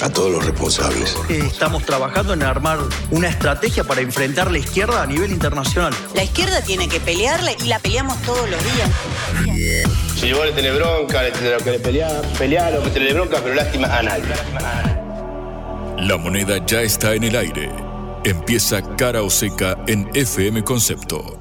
A todos los responsables. Estamos trabajando en armar una estrategia para enfrentar la izquierda a nivel internacional. La izquierda tiene que pelearle y la peleamos todos los días. Si vos le tenés bronca, le tenés que pelear, pelear o que tenés bronca, pero lástima a nadie. La moneda ya está en el aire. Empieza cara o seca en FM Concepto.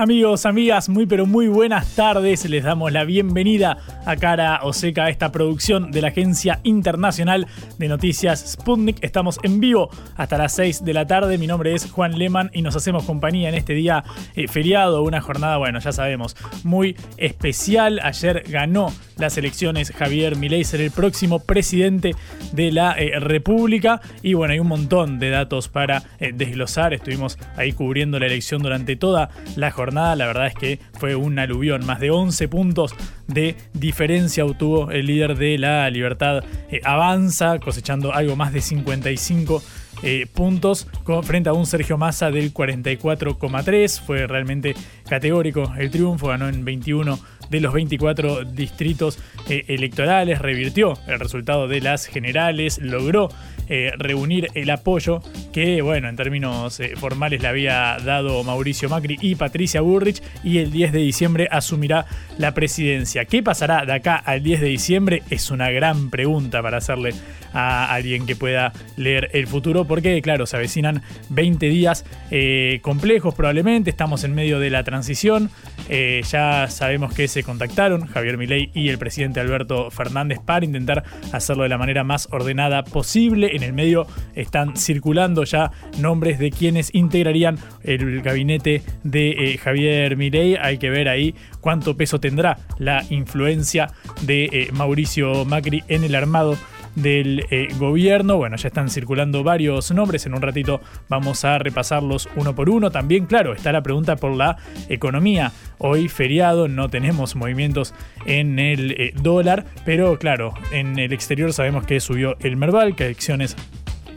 Amigos, amigas, muy pero muy buenas tardes. Les damos la bienvenida a Cara o Seca a esta producción de la Agencia Internacional de Noticias Sputnik. Estamos en vivo hasta las 6 de la tarde. Mi nombre es Juan Lehmann y nos hacemos compañía en este día eh, feriado, una jornada, bueno, ya sabemos, muy especial. Ayer ganó las elecciones Javier Milei ser el próximo presidente de la eh, República y bueno, hay un montón de datos para eh, desglosar. Estuvimos ahí cubriendo la elección durante toda la jornada la verdad es que fue un aluvión. Más de 11 puntos de diferencia obtuvo el líder de la Libertad eh, Avanza, cosechando algo más de 55 eh, puntos frente a un Sergio Massa del 44,3. Fue realmente categórico el triunfo, ganó en 21 de los 24 distritos eh, electorales, revirtió el resultado de las generales, logró eh, reunir el apoyo que, bueno, en términos formales le había dado Mauricio Macri y Patricia Burrich y el 10 de diciembre asumirá la presidencia. ¿Qué pasará de acá al 10 de diciembre? Es una gran pregunta para hacerle a alguien que pueda leer el futuro porque, claro, se avecinan 20 días eh, complejos probablemente, estamos en medio de la transición, eh, ya sabemos que se contactaron Javier Milei y el presidente Alberto Fernández para intentar hacerlo de la manera más ordenada posible. En el medio están circulando ya nombres de quienes integrarían el gabinete de eh, Javier Milei. Hay que ver ahí cuánto peso tendrá la influencia de Mauricio Macri en el armado del eh, gobierno. Bueno, ya están circulando varios nombres. En un ratito vamos a repasarlos uno por uno. También, claro, está la pregunta por la economía. Hoy feriado, no tenemos movimientos en el eh, dólar, pero claro, en el exterior sabemos que subió el Merval, que acciones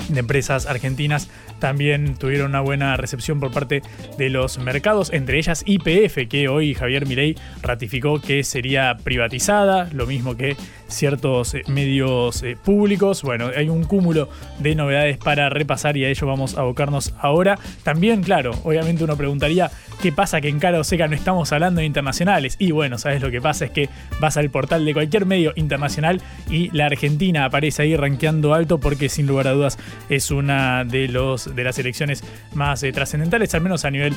de empresas argentinas también tuvieron una buena recepción por parte de los mercados, entre ellas IPF, que hoy Javier Milei ratificó que sería privatizada, lo mismo que ciertos eh, medios eh, públicos. Bueno, hay un cúmulo de novedades para repasar y a ello vamos a abocarnos ahora. También, claro, obviamente uno preguntaría qué pasa que en Cara o Seca no estamos hablando de internacionales. Y bueno, ¿sabes lo que pasa? Es que vas al portal de cualquier medio internacional y la Argentina aparece ahí rankeando alto porque sin lugar a dudas es una de, los, de las elecciones más eh, trascendentales, al menos a nivel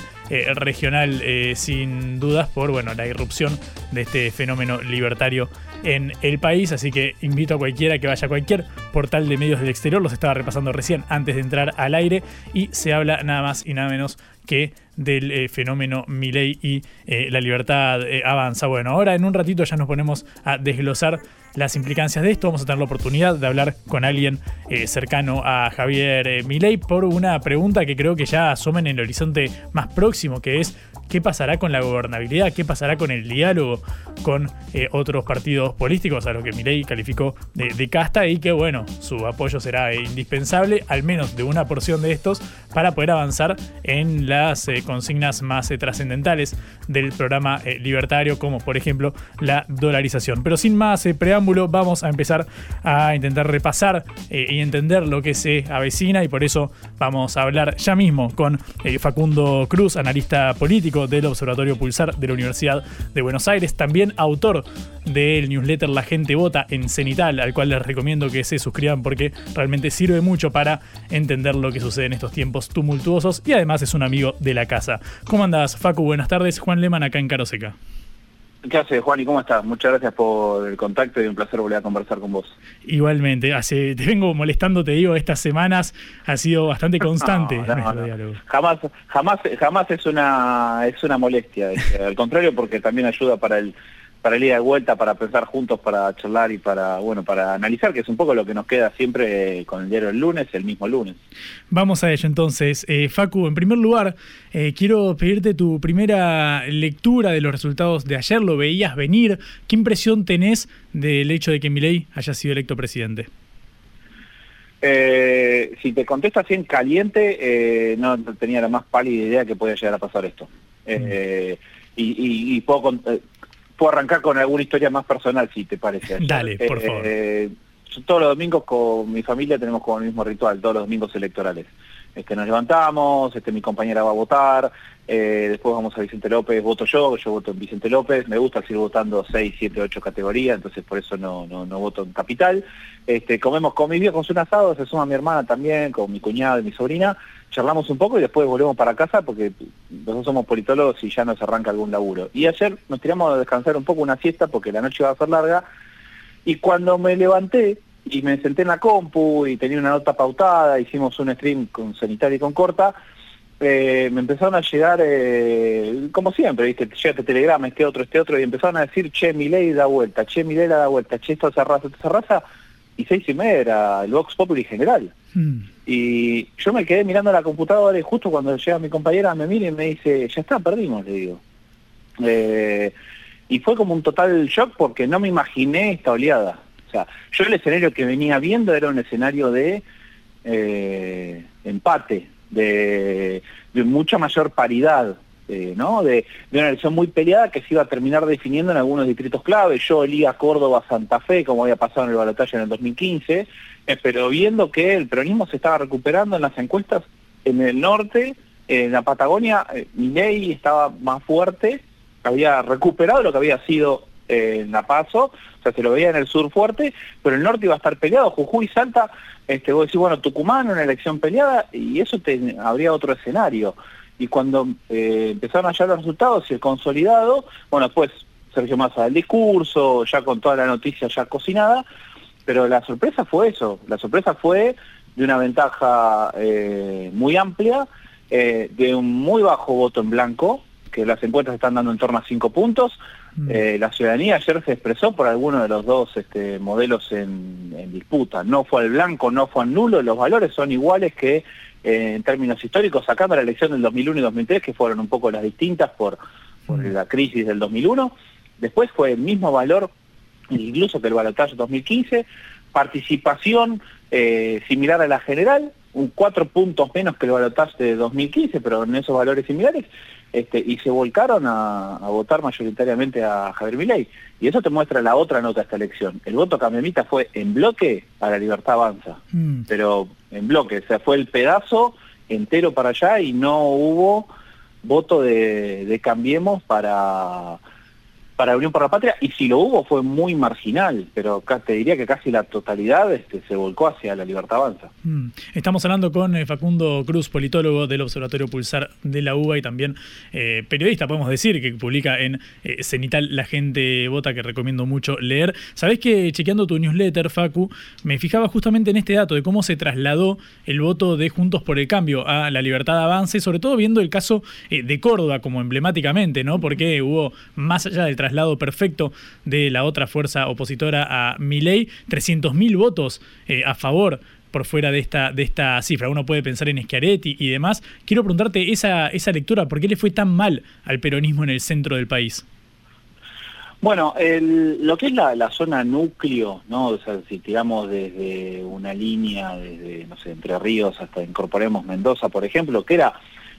regional, sin dudas, por bueno, la irrupción de este fenómeno libertario en el país, así que invito a cualquiera que vaya a cualquier portal de medios del exterior, los estaba repasando recién antes de entrar al aire. Y se habla nada más y nada menos que del eh, fenómeno Milei y eh, la libertad eh, avanza. Bueno, ahora en un ratito ya nos ponemos a desglosar las implicancias de esto. Vamos a tener la oportunidad de hablar con alguien cercano a Javier Milei por una pregunta que creo que ya asoma en el horizonte más próximo, que es qué pasará con la gobernabilidad, qué pasará con el diálogo con otros partidos políticos, a lo que Milei calificó de, casta y que bueno, su apoyo será indispensable, al menos de una porción de estos, para poder avanzar en las consignas más eh, trascendentales del programa eh, libertario, como por ejemplo la dolarización. Pero sin más eh, preámbulo, vamos a empezar a intentar repasar y entender lo que se avecina y por eso vamos a hablar ya mismo con Facundo Cruz, analista político del Observatorio Pulsar de la Universidad de Buenos Aires, también autor del newsletter La gente vota en Cenital, al cual les recomiendo que se suscriban porque realmente sirve mucho para entender lo que sucede en estos tiempos tumultuosos y además es un amigo de la casa. ¿Cómo andás, Facu? Buenas tardes. Juan Leman acá en Caroseca. ¿Qué haces, Juan? ¿Y cómo estás? Muchas gracias por el contacto y un placer volver a conversar con vos. Igualmente, hace, te vengo molestando, te digo, estas semanas ha sido bastante constante diálogo. Jamás, jamás, jamás es una, es una molestia, al contrario, porque también ayuda para el para el ida de vuelta, para pensar juntos, para charlar y para, bueno, para analizar, que es un poco lo que nos queda siempre con el diario el lunes, el mismo lunes. Vamos a ello entonces. Eh, Facu, en primer lugar, eh, quiero pedirte tu primera lectura de los resultados de ayer. ¿Lo veías venir? ¿Qué impresión tenés del hecho de que Milei haya sido electo presidente? Eh, si te contesto así en caliente, no tenía la más pálida idea que podía llegar a pasar esto. Mm. y, y, puedo, puedo arrancar con alguna historia más personal, si te parece. Dale, por favor. Eh, todos los domingos con mi familia tenemos como el mismo ritual, todos los domingos electorales. Este, nos levantamos, este, mi compañera va a votar, eh, después vamos a Vicente López, voto yo, yo voto en Vicente López, me gusta seguir votando 6, 7, 8 categorías, entonces por eso no, no, no voto en Capital. Este, comemos con mis viejos un asado, se suma mi hermana también, con mi cuñado y mi sobrina, charlamos un poco y después volvemos para casa porque nosotros somos politólogos y ya nos arranca algún laburo. Y ayer nos tiramos a descansar un poco una siesta porque la noche iba a ser larga y cuando me levanté y me senté en la compu y tenía una nota pautada, hicimos un stream con Sanitaria y con Corta, eh, me empezaron a llegar, eh, como siempre, ¿viste? Llega este telegrama, este otro, este otro, y empezaron a decir, che, mi ley da vuelta, che, mi ley da vuelta, che, esto se arrasa, esto se arrasa, y seis y media era el Vox Populi general. Hmm. Y yo me quedé mirando la computadora y justo cuando llega mi compañera me mira y me dice, ya está, perdimos, le digo. Eh, y fue como un total shock porque no me imaginé esta oleada. Yo el escenario que venía viendo era un escenario de eh, empate, de, mucha mayor paridad, eh. De, una elección muy peleada que se iba a terminar definiendo en algunos distritos clave. Yo elía Córdoba, Santa Fe, como había pasado en el balotaje en el 2015, eh, pero viendo que el peronismo se estaba recuperando en las encuestas en el norte, en la Patagonia, eh, ley estaba más fuerte, había recuperado lo que había sido en La Paso, o sea, se lo veía en el sur fuerte, pero el norte iba a estar peleado, Jujuy, Salta, este, vos decís, bueno, Tucumán, una elección peleada, y eso te, habría otro escenario. Y cuando eh, empezaron a los resultados y el consolidado, bueno, después Sergio Massa del discurso, ya con toda la noticia ya cocinada, pero la sorpresa fue eso, la sorpresa fue de una ventaja eh, muy amplia, eh, de un muy bajo voto en blanco, que las encuestas están dando en torno a cinco puntos. Mm. Eh, la ciudadanía ayer se expresó por alguno de los dos este, modelos en, disputa. No fue al blanco, no fue al nulo, los valores son iguales que en términos históricos, sacando la elección del 2001 y 2003, que fueron un poco las distintas por, por mm. la crisis del 2001. Después fue el mismo valor incluso que el balotaje 2015, participación eh, similar a la general, un cuatro puntos menos que el balotaje de 2015, pero en esos valores similares, este, y se volcaron a, votar mayoritariamente a Javier Milei. Y eso te muestra la otra nota de esta elección. El voto cambiamita fue en bloque a la libertad avanza, mm. pero en bloque, o sea, fue el pedazo entero para allá y no hubo voto de Cambiemos para para Unión por la Patria, y si lo hubo fue muy marginal, pero te diría que casi la totalidad este, se volcó hacia la libertad avanza. Mm. Estamos hablando con eh, Facundo Cruz, politólogo del Observatorio Pulsar de la UBA y también eh, periodista, podemos decir, que publica en eh, Cenital La Gente Vota, que recomiendo mucho leer. Sabés que chequeando tu newsletter, Facu, me fijaba justamente en este dato de cómo se trasladó el voto de Juntos por el Cambio a la libertad avance, sobre todo viendo el caso de Córdoba como emblemáticamente, ¿no? Porque hubo, más allá del traslado perfecto de la otra fuerza opositora a Milei, 300.000 votos eh, a favor por fuera de esta, de esta cifra. Uno puede pensar en Schiaretti y demás. Quiero preguntarte esa, esa lectura, ¿por qué le fue tan mal al peronismo en el centro del país? Bueno, lo que es la, zona núcleo, ¿no? O sea, si tiramos desde una línea, desde, no sé, Entre Ríos hasta incorporemos Mendoza, por ejemplo, que era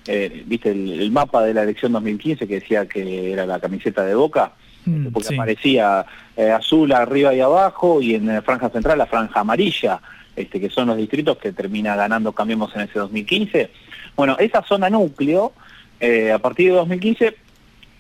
eh, viste el, mapa de la elección 2015 que decía que era la camiseta de Boca, mm, porque aparecía eh, azul arriba y abajo y en la franja central la franja amarilla, este, que son los distritos que termina ganando Cambiemos en ese 2015. Bueno, esa zona núcleo, eh, a partir de 2015,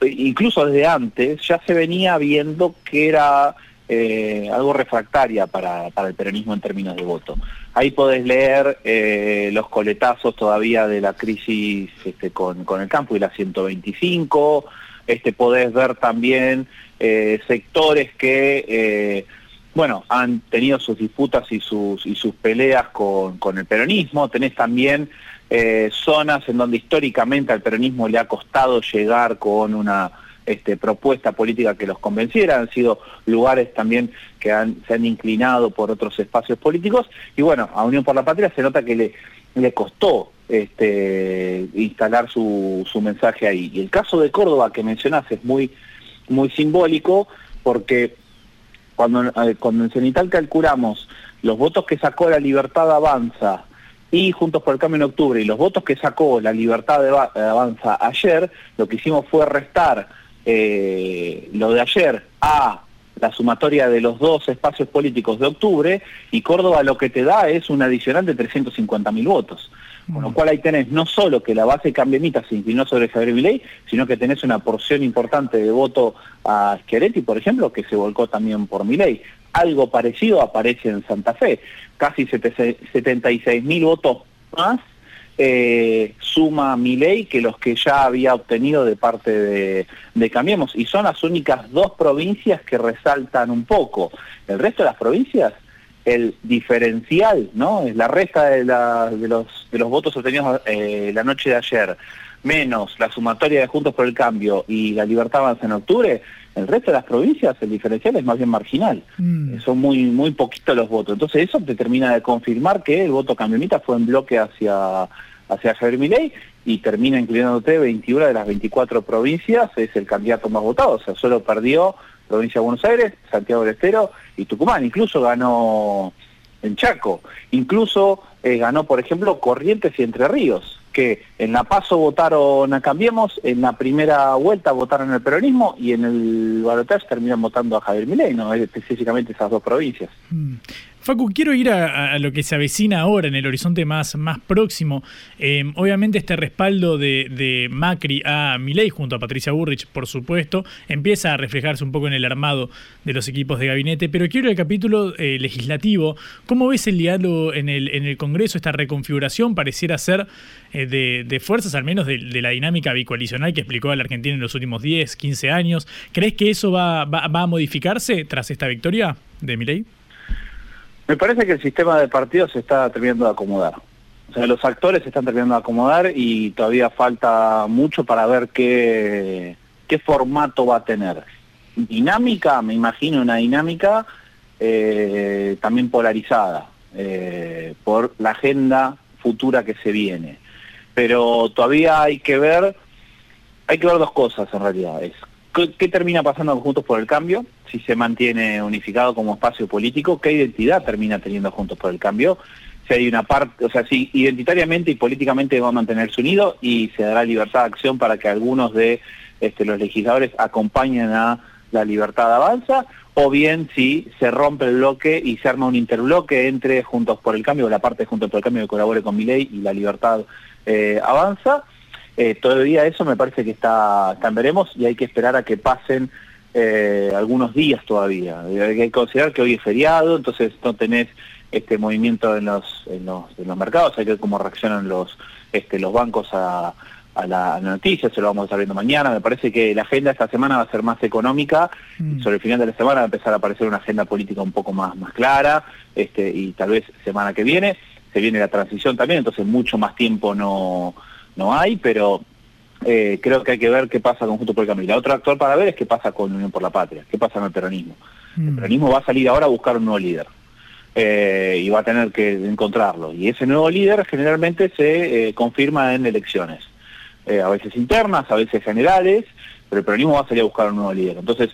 incluso desde antes, ya se venía viendo que era eh, algo refractaria para, el peronismo en términos de voto. Ahí podés leer eh, los coletazos todavía de la crisis este, con, el campo y la 125, este, podés ver también eh, sectores que, bueno, han tenido sus disputas y sus, peleas con el peronismo, tenés también zonas en donde históricamente al peronismo le ha costado llegar con una este, propuesta política que los convenciera, han sido lugares también que se han inclinado por otros espacios políticos, y bueno, a Unión por la Patria se nota que le, costó este, instalar su, su mensaje ahí. Y el caso de Córdoba que mencionás es muy, muy simbólico porque cuando, eh, cuando en Cenital calculamos los votos que sacó la Libertad Avanza y Juntos por el Cambio en octubre y los votos que sacó la Libertad de Avanza ayer, lo que hicimos fue restar eh, lo de ayer a la sumatoria de los dos espacios políticos de octubre y Córdoba lo que te da es un adicional de 350.000 votos. Con lo cual ahí tenés no solo que la base cambiemita se inclinó sobre Javier Milei, sino que tenés una porción importante de voto a Schiaretti, por ejemplo, que se volcó también por Milei. Algo parecido aparece en Santa Fe, casi 76.000 votos más eh, suma Milei que los que ya había obtenido de parte de, de, Cambiemos. Y son las únicas dos provincias que resaltan un poco. El resto de las provincias el diferencial, ¿no? Es la resta de, de, los, de los votos obtenidos eh, la noche de ayer, menos la sumatoria de Juntos por el Cambio y la Libertad Avanza en octubre, el resto de las provincias el diferencial es más bien marginal. Mm. Son muy muy poquitos los votos. Entonces eso te termina de confirmar que el voto cambiomita fue en bloque hacia, hacia Javier Milei y termina incluyéndote 21 de las 24 provincias, es el candidato más votado, o sea, solo perdió provincia de Buenos Aires, Santiago del Estero y Tucumán. Incluso ganó en Chaco. Incluso eh, ganó, por ejemplo, Corrientes y Entre Ríos, que en la PASO votaron a Cambiemos, en la primera vuelta votaron el peronismo y en el balotaje terminan votando a Javier Milei, no específicamente esas dos provincias. Mm. Facu, quiero ir a, lo que se avecina ahora en el horizonte más, más próximo. Em, obviamente este respaldo de, Macri a Milei junto a Patricia Burrich, por supuesto, empieza a reflejarse un poco en el armado de los equipos de gabinete, pero quiero el capítulo eh, legislativo. ¿Cómo ves el diálogo en el, en el Congreso? Esta reconfiguración pareciera ser eh, de, fuerzas, al menos de, la dinámica bicoalicional que explicó la Argentina en los últimos 10, 15 años. ¿Crees que eso va, va, va a modificarse tras esta victoria de Milei? Me parece que el sistema de partidos se está terminando de acomodar. O sea, los actores se están terminando de acomodar y todavía falta mucho para ver qué, qué formato va a tener. Dinámica, me imagino una dinámica eh, también polarizada eh, por la agenda futura que se viene. Pero todavía hay que ver, hay que ver dos cosas en realidad. Es ¿Qué, termina pasando Juntos por el Cambio? Si se mantiene unificado como espacio político, ¿qué identidad termina teniendo Juntos por el Cambio? Si hay una parte, o sea, si identitariamente y políticamente va a mantenerse unido y se dará libertad de acción para que algunos de este, los legisladores acompañen a la libertad avanza, o bien si se rompe el bloque y se arma un interbloque entre Juntos por el Cambio, la parte de Juntos por el Cambio que colabore con mi ley y la libertad eh, avanza, eh, todavía eso me parece que está, está veremos y hay que esperar a que pasen eh, algunos días todavía. Hay que considerar que hoy es feriado, entonces no tenés este movimiento en los, en los, en los mercados, hay que ver cómo reaccionan los, este, los bancos a, a la, noticia, se lo vamos a estar viendo mañana. Me parece que la agenda esta semana va a ser más económica, mm. sobre el final de la semana va a empezar a aparecer una agenda política un poco más, más clara, este, y tal vez semana que viene, se viene la transición también, entonces mucho más tiempo no no hay, pero eh, creo que hay que ver qué pasa con Junto por el Cambio. La otra actor para ver es qué pasa con Unión por la Patria, qué pasa con el peronismo. El mm. peronismo va a salir ahora a buscar un nuevo líder. Eh, y va a tener que encontrarlo. Y ese nuevo líder generalmente se eh, confirma en elecciones, a veces internas, a veces generales, pero el peronismo va a salir a buscar un nuevo líder. Entonces,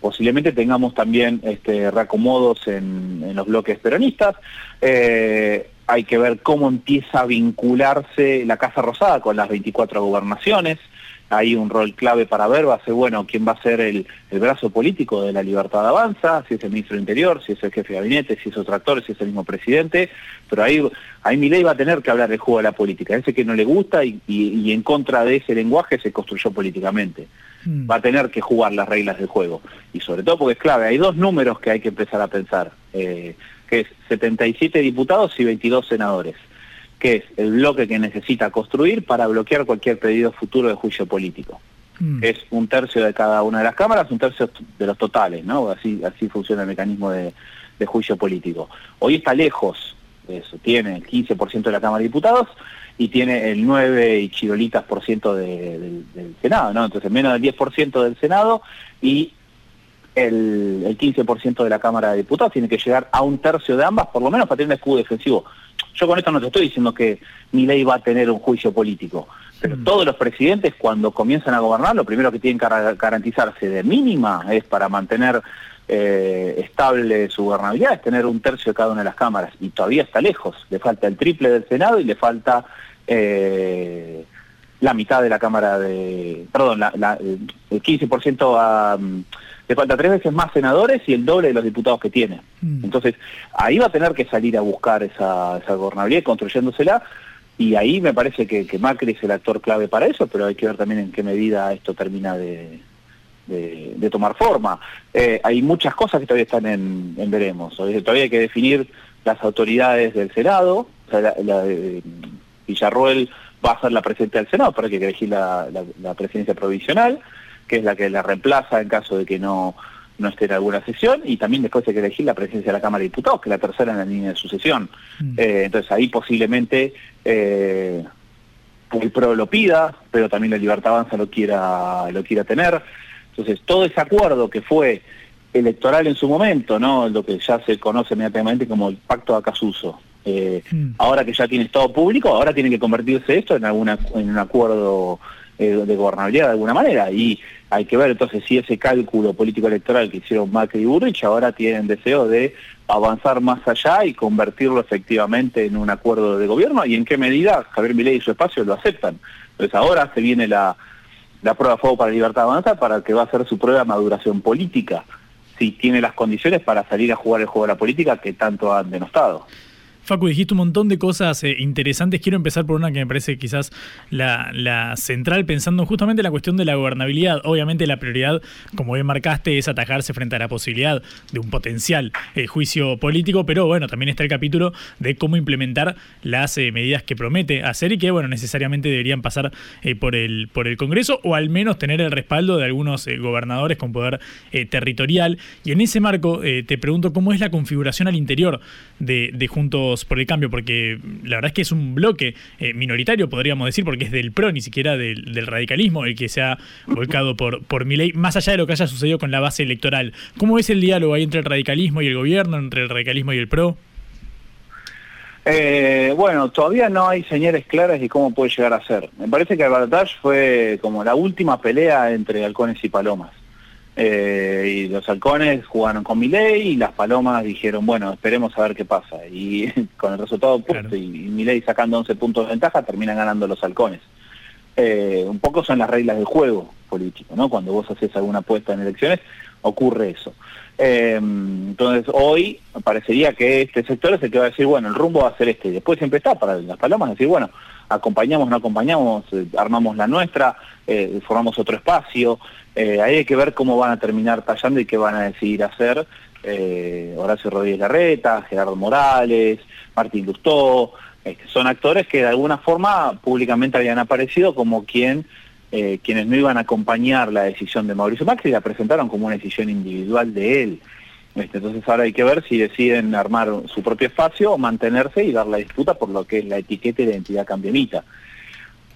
posiblemente tengamos también este, reacomodos en, en los bloques peronistas hay que ver cómo empieza a vincularse la Casa Rosada con las 24 gobernaciones. Hay un rol clave para ver, va a ser, bueno, quién va a ser el, brazo político de la libertad de avanza, si es el ministro del Interior, si es el jefe de gabinete, si es otro actor, si es el mismo presidente, pero ahí, ahí ley va a tener que hablar del juego de la política, ese que no le gusta y, en contra de ese lenguaje se construyó políticamente. Mm. Va a tener que jugar las reglas del juego. Y sobre todo porque es clave, hay dos números que hay que empezar a pensar. Eh, que es 77 diputados y 22 senadores, que es el bloque que necesita construir para bloquear cualquier pedido futuro de juicio político. Mm. Es un tercio de cada una de las cámaras, un tercio de los totales, ¿no? Así, así funciona el mecanismo de, juicio político. Hoy está lejos de eso, tiene el 15% de la Cámara de Diputados y tiene el 9 y chirolitas por ciento de- del, del Senado, ¿no? Entonces menos del 10% del Senado y el, el 15% de la Cámara de Diputados tiene que llegar a un tercio de ambas, por lo menos para tener un escudo defensivo. Yo con esto no te estoy diciendo que mi ley va a tener un juicio político, pero todos los presidentes cuando comienzan a gobernar lo primero que tienen que gar- garantizarse de mínima es para mantener eh, estable su gobernabilidad, es tener un tercio de cada una de las cámaras. Y todavía está lejos, le falta el triple del Senado y le falta eh, la mitad de la Cámara de, perdón, la- la- el 15% a... mm, le falta tres veces más senadores y el doble de los diputados que tiene. Entonces, ahí va a tener que salir a buscar esa, esa gobernabilidad construyéndosela y ahí me parece que, que Macri es el actor clave para eso, pero hay que ver también en qué medida esto termina de, de- de tomar forma. Eh, hay muchas cosas que todavía están en, en veremos. Todavía hay que definir las autoridades del Senado. O sea, la, la de- Villarroel va a ser la presidenta del Senado, pero hay que elegir la, la- la presidencia provisional, que es la que la reemplaza en caso de que no, no esté en alguna sesión, y también después hay que elegir la presidencia de la Cámara de Diputados, que es la tercera en la línea de sucesión. Eh, entonces ahí posiblemente eh, el PRO lo pida, pero también la Libertad Avanza lo quiera, lo quiera tener. Entonces todo ese acuerdo que fue electoral en su momento, ¿no? Lo que ya se conoce inmediatamente como el pacto de Acasuso. Eh, Ahora que ya tiene estado público, ahora tiene que convertirse esto en alguna en un acuerdo eh, de gobernabilidad de alguna manera. Y hay que ver entonces si ese cálculo político electoral que hicieron Macri y Burrich ahora tienen deseo de avanzar más allá y convertirlo efectivamente en un acuerdo de gobierno y en qué medida Javier Milei y su espacio lo aceptan. Entonces ahora se viene la, la prueba de fuego para Libertad Avanza para que va a ser su prueba de maduración política, si tiene las condiciones para salir a jugar el juego de la política que tanto han denostado. Facu, dijiste un montón de cosas eh, interesantes. Quiero empezar por una que me parece quizás la, la central, pensando justamente en la cuestión de la gobernabilidad. Obviamente la prioridad, como bien marcaste, es atajarse frente a la posibilidad de un potencial eh, juicio político, pero bueno, también está el capítulo de cómo implementar las eh, medidas que promete hacer y que, bueno, necesariamente deberían pasar por, el, por el Congreso o al menos tener el respaldo de algunos gobernadores con poder territorial. Y en ese marco te pregunto cómo es la configuración al interior de, de Juntos por el Cambio, porque la verdad es que es un bloque eh, minoritario, podríamos decir, porque es del PRO, ni siquiera del, radicalismo, el que se ha volcado por, por Milei, más allá de lo que haya sucedido con la base electoral. ¿Cómo es el diálogo ahí entre el radicalismo y el gobierno, entre el radicalismo y el PRO? Eh, bueno, todavía no hay señales claras de cómo puede llegar a ser. Me parece que balotaje fue como la última pelea entre halcones y palomas. Eh, y los halcones jugaron con Milei y las palomas dijeron, bueno, esperemos a ver qué pasa. Y con el resultado opuesto y, y Milei sacando 11 puntos de ventaja, terminan ganando los halcones. Eh, un poco son las reglas del juego político, ¿no? Cuando vos haces alguna apuesta en elecciones, ocurre eso. Eh, entonces, hoy parecería que este sector es el que va a decir, bueno, el rumbo va a ser este. Y después siempre está para las palomas decir, bueno, acompañamos, no acompañamos, eh, armamos la nuestra, eh, formamos otro espacio. Eh, ahí hay que ver cómo van a terminar tallando y qué van a decidir hacer Horacio Rodríguez Larreta, Gerardo Morales, Martín Lustó, son actores que de alguna forma públicamente habían aparecido como quien quienes no iban a acompañar la decisión de Mauricio Macri la presentaron como una decisión individual de él. Entonces ahora hay que ver si deciden armar su propio espacio o mantenerse y dar la disputa por lo que es la etiqueta y la identidad cambiemita.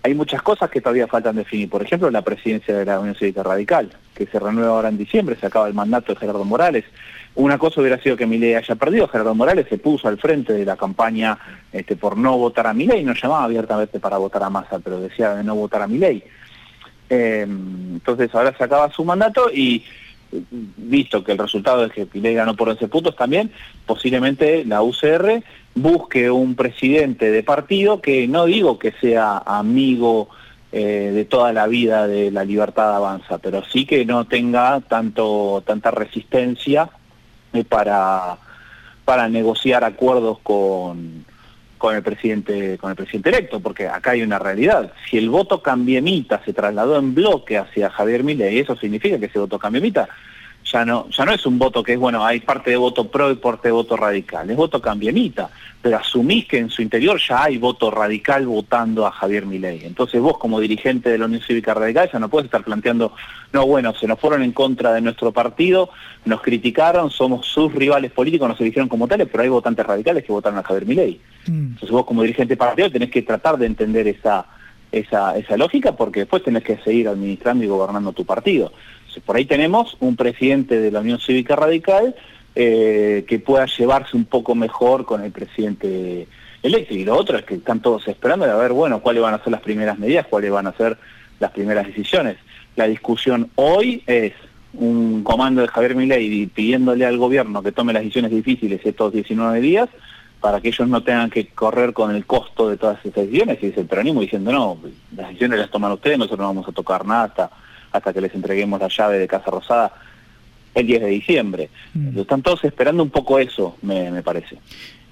Hay muchas cosas que todavía faltan definir. Por ejemplo, la presidencia de la Unión Cívica Radical, que se renueva ahora en diciembre, se acaba el mandato de Gerardo Morales. Una cosa hubiera sido que Milei haya perdido. Gerardo Morales se puso al frente de la campaña este, por no votar a Milei. No llamaba abiertamente para votar a Massa, pero decía de no votar a Milei. Eh, entonces ahora se acaba su mandato y visto que el resultado es que Milei ganó por 11 puntos también, posiblemente la UCR busque un presidente de partido que no digo que sea amigo eh, de toda la vida de la libertad avanza, pero sí que no tenga tanto tanta resistencia eh, para, para negociar acuerdos con, con el presidente con el presidente electo, porque acá hay una realidad. Si el voto cambiemita se trasladó en bloque hacia Javier Milei, eso significa que ese voto cambiemita ya no, ya no es un voto que es, bueno, hay parte de voto pro y parte de voto radical, es voto cambiemita, pero asumís que en su interior ya hay voto radical votando a Javier Milei. Entonces vos como dirigente de la Unión Cívica Radical ya no puedes estar planteando, no, bueno, se nos fueron en contra de nuestro partido, nos criticaron, somos sus rivales políticos, nos eligieron como tales, pero hay votantes radicales que votaron a Javier Milei. Entonces vos como dirigente partido tenés que tratar de entender esa, esa, esa lógica porque después tenés que seguir administrando y gobernando tu partido. Por ahí tenemos un presidente de la Unión Cívica Radical eh, que pueda llevarse un poco mejor con el presidente electo. Y lo otro es que están todos esperando a ver, bueno, cuáles van a ser las primeras medidas, cuáles van a ser las primeras decisiones. La discusión hoy es un comando de Javier Milei pidiéndole al gobierno que tome las decisiones difíciles estos 19 días para que ellos no tengan que correr con el costo de todas esas decisiones y es el peronismo diciendo no, las decisiones las toman ustedes, nosotros no vamos a tocar nada hasta hasta que les entreguemos la llave de Casa Rosada el 10 de diciembre. Mm. Están todos esperando un poco eso, me, me parece.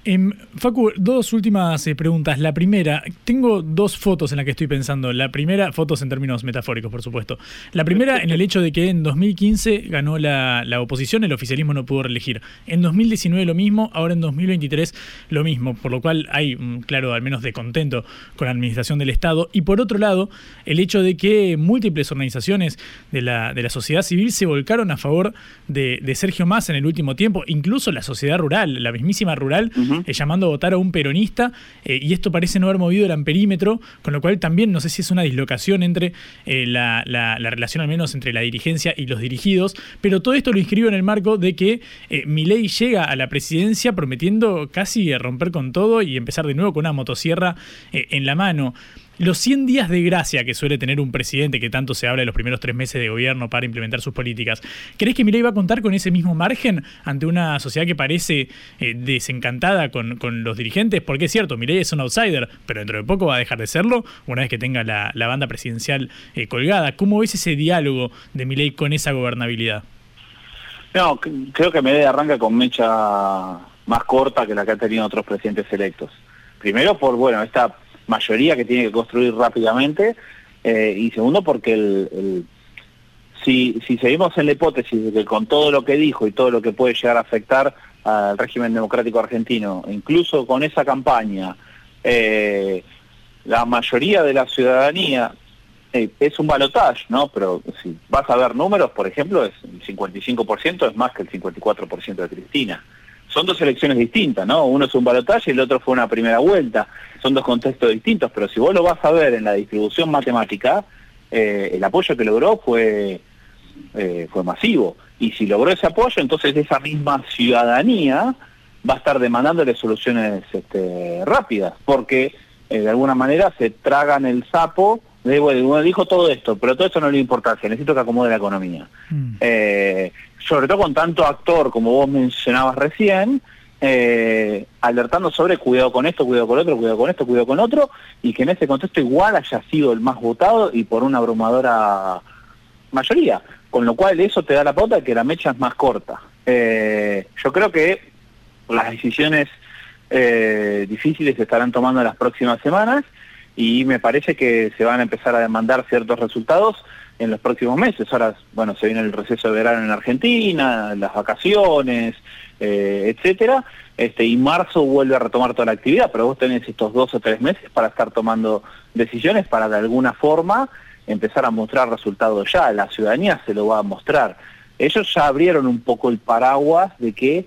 Em, Facu, dos últimas eh, preguntas. La primera, tengo dos fotos en las que estoy pensando. La primera, fotos en términos metafóricos, por supuesto. La primera en el hecho de que en 2015 ganó la, oposición, el oficialismo no pudo reelegir. En 2019 lo mismo, ahora en 2023 lo mismo, por lo cual hay, claro, al menos de contento con la administración del Estado. Y por otro lado, el hecho de que múltiples organizaciones de la, de la sociedad civil se volcaron a favor de, Sergio Massa en el último tiempo, incluso la sociedad rural, la mismísima rural. Eh, llamando a votar a un peronista, eh, y esto parece no haber movido el amperímetro, con lo cual también no sé si es una dislocación entre eh, la, relación al menos entre la dirigencia y los dirigidos, pero todo esto lo inscribo en el marco de que Milei llega a la presidencia prometiendo casi romper con todo y empezar de nuevo con una motosierra en la mano. Los 100 días de gracia que suele tener un presidente que tanto se habla de los primeros tres meses de gobierno para implementar sus políticas, ¿crees que Milei va a contar con ese mismo margen ante una sociedad que parece eh, desencantada con, los dirigentes? Porque es cierto, Milei es un outsider, pero dentro de poco va a dejar de serlo una vez que tenga la, banda presidencial eh, colgada. ¿Cómo ves ese diálogo de Milei con esa gobernabilidad? No, creo que Milei arranca con mecha más corta que la que han tenido otros presidentes electos. Primero por, bueno, esta mayoría que tiene que construir rápidamente, eh, y segundo porque el, si, si seguimos en la hipótesis de que con todo lo que dijo y todo lo que puede llegar a afectar al régimen democrático argentino, incluso con esa campaña, eh, la mayoría de la ciudadanía eh, es un balotaje, ¿no? Pero si vas a ver números, por ejemplo, es el 55% es más que el 54% de Cristina son dos elecciones distintas, ¿no? Uno es un balotaje y el otro fue una primera vuelta. Son dos contextos distintos, pero si vos lo vas a ver en la distribución matemática, eh, el apoyo que logró fue, eh, fue masivo. Y si logró ese apoyo, entonces esa misma ciudadanía va a estar demandándole soluciones este, rápidas, porque eh, de alguna manera se tragan el sapo bueno, dijo todo esto, pero todo esto no le importa, necesito que acomode la economía. Mm. Eh, sobre todo con tanto actor, como vos mencionabas recién, eh, alertando sobre cuidado con esto, cuidado con otro, cuidado con esto, cuidado con otro, y que en ese contexto igual haya sido el más votado y por una abrumadora mayoría. Con lo cual eso te da la pauta de que la mecha es más corta. Eh, yo creo que las decisiones difíciles se estarán tomando en las próximas semanas y me parece que se van a empezar a demandar ciertos resultados en los próximos meses. Ahora, bueno, se viene el receso de verano en Argentina, las vacaciones, eh, etcétera, este, y marzo vuelve a retomar toda la actividad, pero vos tenés estos dos o tres meses para estar tomando decisiones para de alguna forma empezar a mostrar resultados ya, la ciudadanía se lo va a mostrar. Ellos ya abrieron un poco el paraguas de que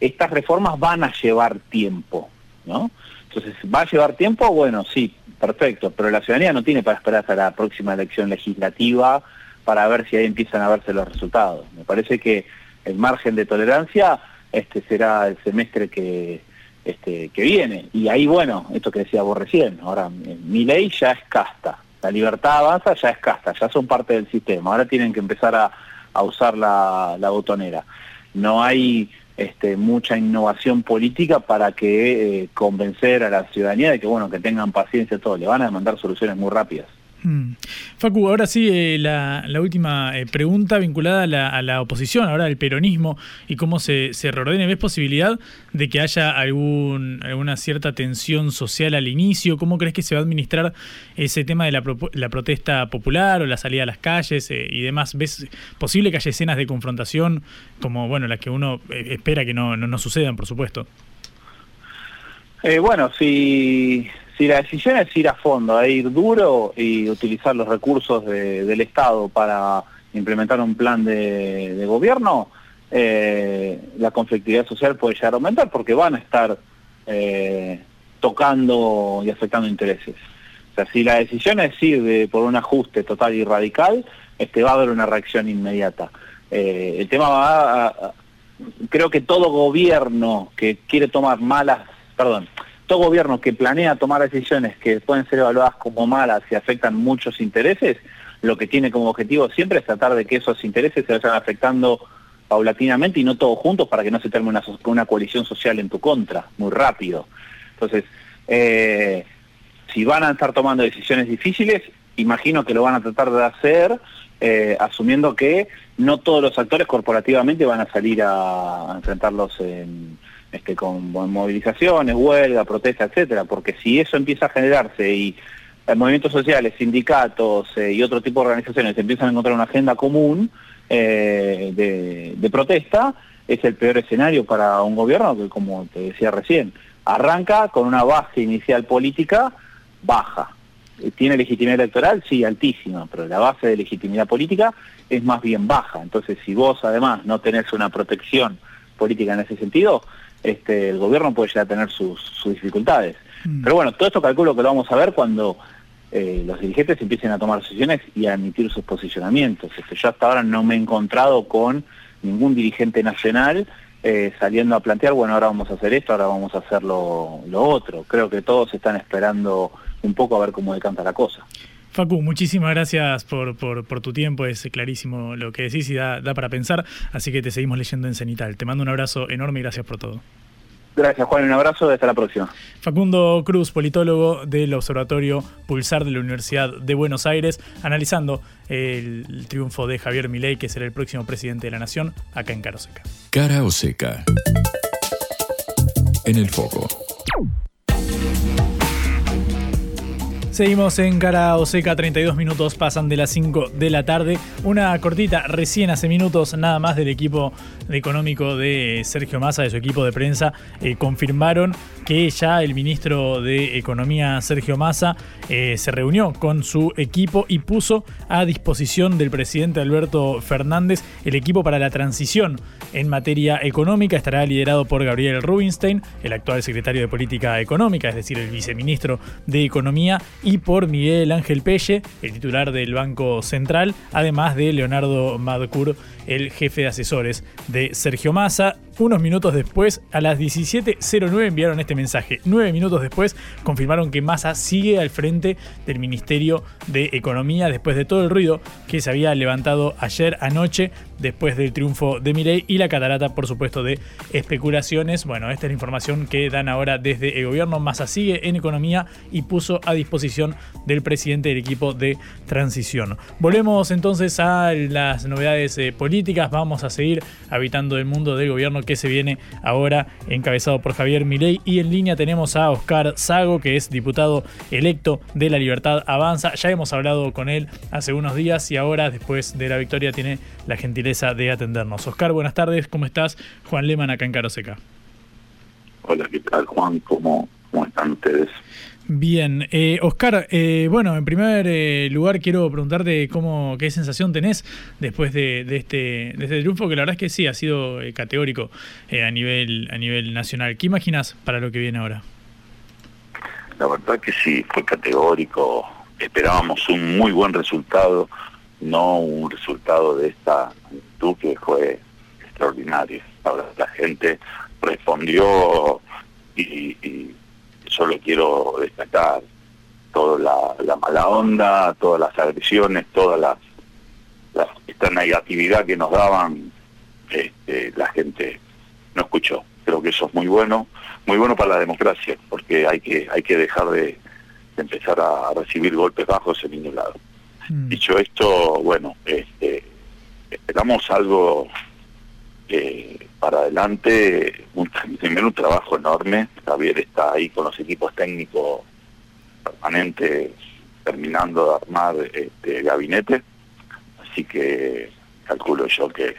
estas reformas van a llevar tiempo, ¿no? Entonces, ¿va a llevar tiempo? Bueno, sí, perfecto, pero la ciudadanía no tiene para esperar hasta la próxima elección legislativa para ver si ahí empiezan a verse los resultados. Me parece que el margen de tolerancia este será el semestre que, este, que viene. Y ahí, bueno, esto que decía vos recién, ahora mi ley ya es casta, la libertad avanza ya es casta, ya son parte del sistema, ahora tienen que empezar a, usar la, la botonera. No hay este, mucha innovación política para que eh, convencer a la ciudadanía de que bueno que tengan paciencia todo le van a demandar soluciones muy rápidas Mm. Facu, ahora sí, eh, la, última eh, pregunta vinculada a la, oposición, ahora al peronismo y cómo se, se reordene. ¿Ves posibilidad de que haya algún, alguna cierta tensión social al inicio? ¿Cómo crees que se va a administrar ese tema de la, la protesta popular o la salida a las calles eh, y demás? ¿Ves posible que haya escenas de confrontación como bueno las que uno espera que no, no, sucedan, por supuesto? bueno, si si la decisión es ir a fondo, ir duro y utilizar los recursos del Estado para implementar un plan de, gobierno, eh, la conflictividad social puede llegar a aumentar porque van a estar eh, tocando y afectando intereses. O sea, si la decisión es ir por un ajuste total y radical, este, va a haber una reacción inmediata. Eh, el tema va a, creo que todo gobierno que quiere tomar malas, perdón, todo gobierno que planea tomar decisiones que pueden ser evaluadas como malas y afectan muchos intereses, lo que tiene como objetivo siempre es tratar de que esos intereses se vayan afectando paulatinamente y no todos juntos para que no se termine una, coalición social en tu contra, muy rápido. Entonces, eh, si van a estar tomando decisiones difíciles, imagino que lo van a tratar de hacer eh, asumiendo que no todos los actores corporativamente van a salir a enfrentarlos en este, con movilizaciones, huelga, protesta, etcétera, porque si eso empieza a generarse y eh, movimientos sociales, sindicatos eh, y otro tipo de organizaciones empiezan a encontrar una agenda común eh, de, protesta, es el peor escenario para un gobierno que, como te decía recién, arranca con una base inicial política baja. ¿Tiene legitimidad electoral? Sí, altísima, pero la base de legitimidad política es más bien baja. Entonces, si vos además no tenés una protección política en ese sentido, este, el gobierno puede llegar a tener sus, dificultades. Mm. Pero bueno, todo esto calculo que lo vamos a ver cuando eh, los dirigentes empiecen a tomar decisiones y a emitir sus posicionamientos. Este, yo hasta ahora no me he encontrado con ningún dirigente nacional eh, saliendo a plantear, bueno, ahora vamos a hacer esto, ahora vamos a hacer lo, otro. Creo que todos están esperando un poco a ver cómo decanta la cosa. Facu, muchísimas gracias por, tu tiempo, es clarísimo lo que decís y da, para pensar, así que te seguimos leyendo en Cenital. Te mando un abrazo enorme y gracias por todo. Gracias Juan, un abrazo y hasta la próxima. Facundo Cruz, politólogo del Observatorio Pulsar de la Universidad de Buenos Aires, analizando el triunfo de Javier Milei, que será el próximo presidente de la Nación, acá en Cara Seca. Cara o Seca. En el foco. Seguimos en Cara Oseca, 32 minutos pasan de las 5 de la tarde. Una cortita, recién hace minutos nada más del equipo económico de Sergio Massa, de su equipo de prensa, eh, confirmaron que ya el ministro de Economía, Sergio Massa, eh, se reunió con su equipo y puso a disposición del presidente Alberto Fernández el equipo para la transición en materia económica. Estará liderado por Gabriel Rubinstein, el actual secretario de Política Económica, es decir, el viceministro de Economía y por Miguel Ángel Pelle, el titular del Banco Central, además de Leonardo Madcur, el jefe de asesores de Sergio Massa. Unos minutos después, a las 17.09 enviaron este mensaje. Nueve minutos después confirmaron que Massa sigue al frente del Ministerio de Economía después de todo el ruido que se había levantado ayer anoche después del triunfo de Mirei y la catarata, por supuesto, de especulaciones. Bueno, esta es la información que dan ahora desde el gobierno. Massa sigue en economía y puso a disposición del presidente del equipo de transición. Volvemos entonces a las novedades eh, políticas. Vamos a seguir habitando el mundo del gobierno que se viene ahora encabezado por Javier Milei y en línea tenemos a Oscar Sago, que es diputado electo de La Libertad Avanza. Ya hemos hablado con él hace unos días y ahora, después de la victoria, tiene la gentileza de atendernos. Oscar, buenas tardes, ¿cómo estás? Juan Leman acá en Caroseca. Hola, ¿qué tal Juan? ¿Cómo, cómo están ustedes? Bien, eh, Oscar, eh, bueno, en primer eh, lugar quiero preguntarte cómo, qué sensación tenés después de, este, de este triunfo, que la verdad es que sí, ha sido eh, categórico a, nivel, a nivel nacional. ¿Qué imaginas para lo que viene ahora? La verdad que sí, fue categórico. Esperábamos un muy buen resultado, no un resultado de esta magnitud que fue extraordinario. Ahora la gente respondió y solo quiero destacar toda la, mala onda, todas las agresiones, toda las, esta negatividad que nos daban, este, la gente no escuchó. Creo que eso es muy bueno, muy bueno para la democracia, porque hay que hay que dejar de, empezar a, recibir golpes bajos en ningún lado. Dicho esto, bueno, este, esperamos algo eh, para adelante, un, primero un trabajo enorme, Javier está ahí con los equipos técnicos permanentes terminando de armar este gabinete, así que calculo yo que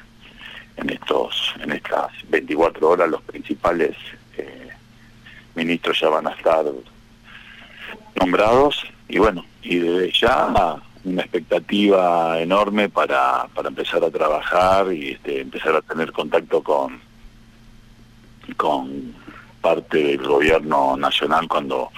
en estos en estas 24 horas los principales eh, ministros ya van a estar nombrados. Y bueno, y desde ya una expectativa enorme para, para empezar a trabajar y este, empezar a tener contacto con, con parte del gobierno nacional cuando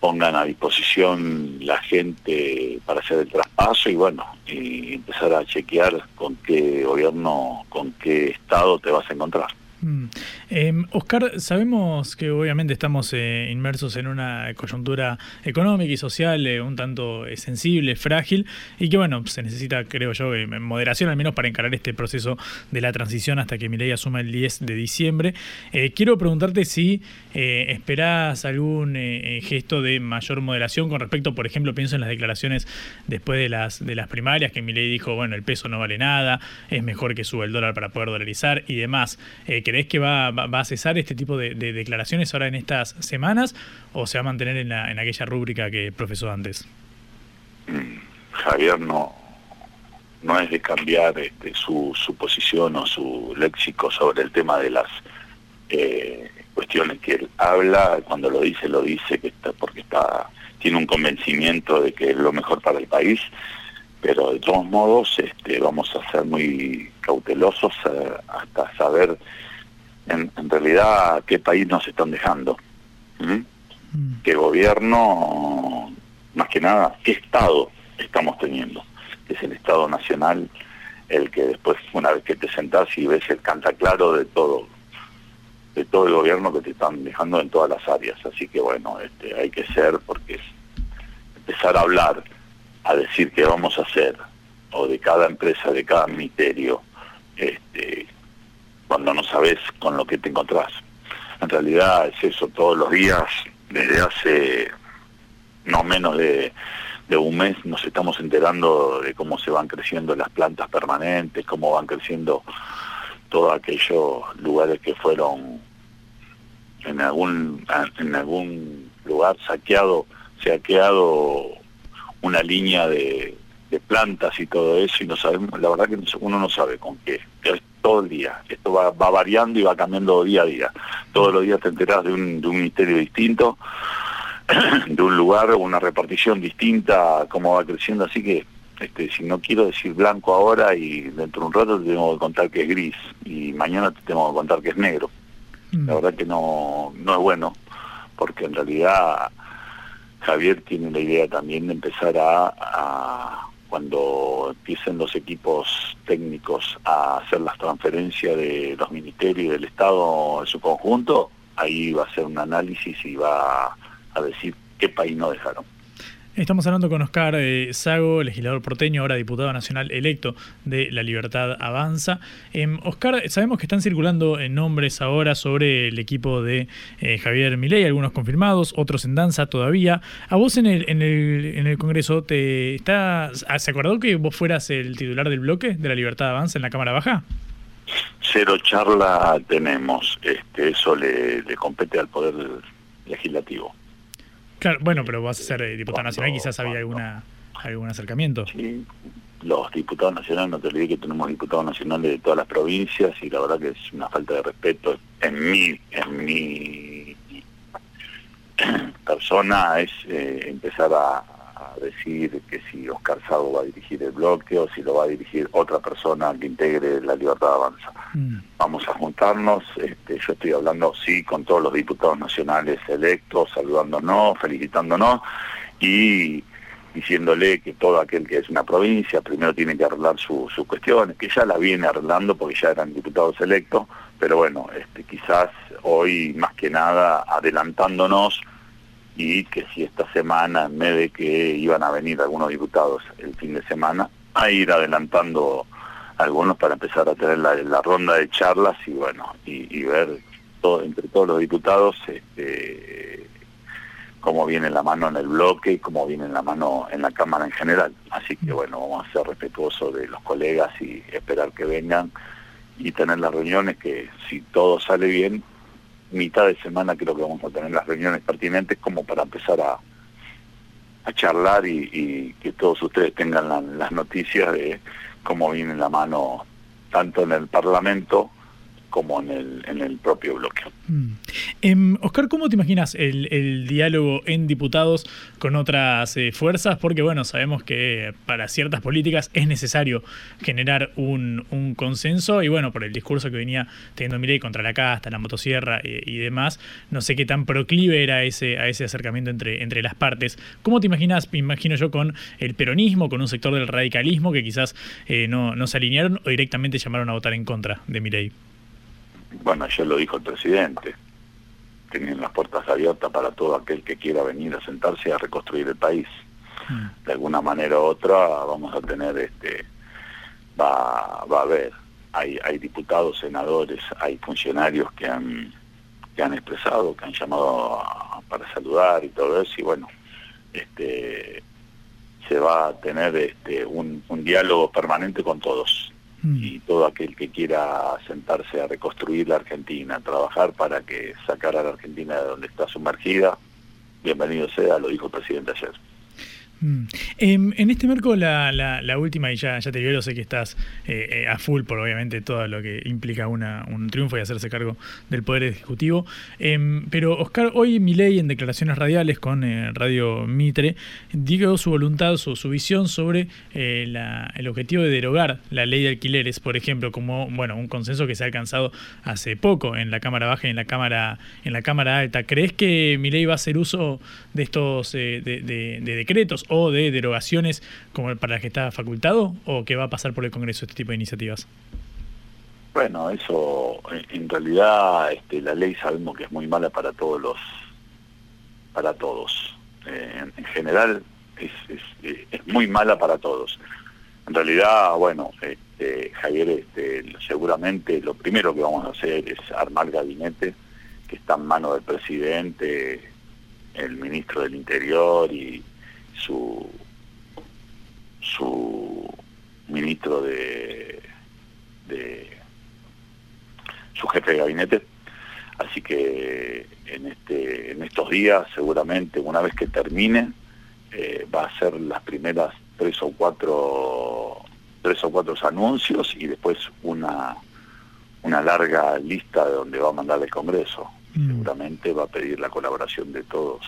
pongan a disposición la gente para hacer el traspaso y bueno, y empezar a chequear con qué gobierno, con qué estado te vas a encontrar. Mm. Em, Oscar, sabemos que obviamente estamos eh, inmersos en una coyuntura económica y social eh, un tanto eh, sensible, frágil, y que bueno, se necesita, creo yo, moderación al menos para encarar este proceso de la transición hasta que mi ley asuma el 10 de diciembre. quiero preguntarte si esperás algún gesto de mayor moderación con respecto, por ejemplo, pienso en las declaraciones después de las, de las primarias, que mi ley dijo, bueno, el peso no vale nada, es mejor que suba el dólar para poder dolarizar y demás. ¿Crees que va, va, a cesar este tipo de, declaraciones ahora en estas semanas o se va a mantener en, la, en aquella rúbrica que profesó antes? Javier no, no es de cambiar este, su, su posición o su léxico sobre el tema de las eh, cuestiones que él habla, cuando lo dice, lo dice que está porque está tiene un convencimiento de que es lo mejor para el país, pero de todos modos este, vamos a ser muy cautelosos eh, hasta saber en, realidad qué país nos están dejando, ¿Mm? qué gobierno, más que nada, qué Estado estamos teniendo, es el Estado Nacional el que después, una vez que te sentás y ves el canta claro de todo, de todo el gobierno que te están dejando en todas las áreas. Así que bueno, este, hay que ser, porque empezar a hablar, a decir qué vamos a hacer, o de cada empresa, de cada ministerio, este, cuando no sabes con lo que te encontrás. En realidad es eso todos los días, desde hace no menos de, un mes nos estamos enterando de cómo se van creciendo las plantas permanentes, cómo van creciendo todos aquellos lugares que fueron en algún en algún lugar saqueado, se ha quedado una línea de, de plantas y todo eso y no sabemos, la verdad que uno no sabe con qué todo el día. Esto va, variando y va cambiando día a día. Todos los días te enterás de un, de un ministerio distinto, de un lugar, una repartición distinta, cómo va creciendo. Así que este, si no quiero decir blanco ahora y dentro de un rato te tengo que contar que es gris y mañana te tengo que contar que es negro. La verdad que no, no es bueno, porque en realidad Javier tiene la idea también de empezar a cuando empiecen los equipos técnicos a hacer las transferencias de los ministerios y del Estado en su conjunto, ahí va a ser un análisis y va a decir qué país no dejaron. Estamos hablando con Oscar eh, Sago, legislador porteño, ahora diputado nacional electo de La Libertad Avanza. Eh, Oscar, sabemos que están circulando eh, nombres ahora sobre el equipo de eh, Javier Milei, algunos confirmados, otros en danza todavía. ¿A vos en el, en el, en el Congreso te está, se acordó que vos fueras el titular del bloque de La Libertad Avanza en la Cámara Baja? Cero charla tenemos, este, eso le compete al Poder Legislativo. Claro, bueno, pero vas a ser eh, diputado nacional, quizás había alguna algún acercamiento. Sí, los diputados nacionales, no te olvides que tenemos diputados nacionales de todas las provincias y la verdad que es una falta de respeto en mi, en mi persona es eh, empezar a, decir que si Oscar Sado va a dirigir el bloque o si lo va a dirigir otra persona que integre la libertad avanza. Mm. Vamos a juntarnos, este, yo estoy hablando sí con todos los diputados nacionales electos, saludándonos, felicitándonos y diciéndole que todo aquel que es una provincia primero tiene que arreglar sus cuestiones, que ya la viene arreglando porque ya eran diputados electos, pero bueno, este, quizás hoy más que nada adelantándonos y que si esta semana, en vez de que iban a venir algunos diputados el fin de semana, a ir adelantando algunos para empezar a tener la, ronda de charlas y bueno, y, ver todo, entre todos los diputados este, cómo viene la mano en el bloque y cómo viene la mano en la Cámara en general. Así que bueno, vamos a ser respetuosos de los colegas y esperar que vengan y tener las reuniones que si todo sale bien, mitad de semana creo que vamos a tener las reuniones pertinentes como para empezar a, a charlar y, que todos ustedes tengan las noticias de cómo viene la mano tanto en el Parlamento como en el, propio bloque. Mm. Em, Oscar, ¿cómo te imaginas el, diálogo en diputados con otras eh, fuerzas? Porque bueno, sabemos que para ciertas políticas es necesario generar un, consenso y bueno, por el discurso que venía teniendo Mirei contra la casta, la motosierra y, demás, no sé qué tan proclive era ese, a ese acercamiento entre, las partes. ¿Cómo te imaginas, me imagino yo, con el peronismo, con un sector del radicalismo que quizás eh, no, se alinearon o directamente llamaron a votar en contra de Mirei? Bueno, ya lo dijo el presidente, tienen las puertas abiertas para todo aquel que quiera venir a sentarse a reconstruir el país. Mm. De alguna manera u otra vamos a tener, este, va, va a haber, hay, hay diputados, senadores, hay funcionarios que han, que han expresado, que han llamado para saludar y todo eso, y bueno, este, se va a tener este, un, un diálogo permanente con todos. Mm. y todo aquel que quiera sentarse a reconstruir la Argentina, trabajar para que sacar a la Argentina de donde está sumergida, bienvenido sea, lo dijo el presidente ayer. Mm. Em, en este marco, la, la, última, y ya, ya te digo, sé que estás eh, eh, a full por obviamente todo lo que implica una, un triunfo y hacerse cargo del Poder Ejecutivo. Em, pero Oscar, hoy ley en declaraciones radiales con eh, Radio Mitre, dijo su voluntad, su, su visión sobre el objetivo de derogar la ley de alquileres, por ejemplo, como bueno un consenso que se ha alcanzado hace poco en la Cámara Baja y en la Cámara, en la cámara Alta. ¿Crees que ley va a hacer uso de estos de decretos? O de derogaciones como para las que está facultado o que va a pasar por el Congreso este tipo de iniciativas? Bueno, eso en realidad este, la ley sabemos que es muy mala para todos los, para todos. Eh, en, general es, es, muy mala para todos. En realidad, bueno, este, Javier, este, seguramente lo primero que vamos a hacer es armar gabinete que está en manos del presidente, el ministro del Interior y, su, su ministro de, de su jefe de gabinete. Así que en, este, en estos días, seguramente, una vez que termine, eh, va a ser las primeras tres o cuatro tres o cuatro anuncios y después una una larga lista de donde va a mandar el Congreso. Mm. Seguramente va a pedir la colaboración de todos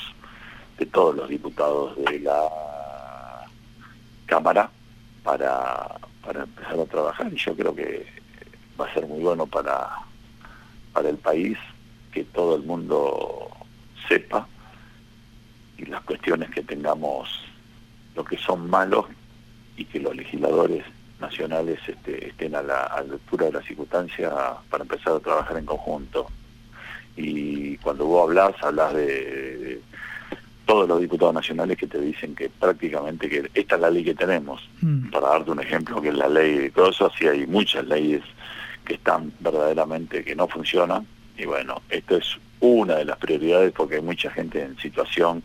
de todos los diputados de la Cámara para, para empezar a trabajar y yo creo que va a ser muy bueno para, para el país que todo el mundo sepa y las cuestiones que tengamos lo que son malos y que los legisladores nacionales este, estén a la, altura de las circunstancias para empezar a trabajar en conjunto. Y cuando vos hablas, hablas de, todos los diputados nacionales que te dicen que prácticamente que esta es la ley que tenemos. Mm. Para darte un ejemplo, que es la ley de cosas, y hay muchas leyes que están verdaderamente que no funcionan. Y bueno, esto es una de las prioridades porque hay mucha gente en situación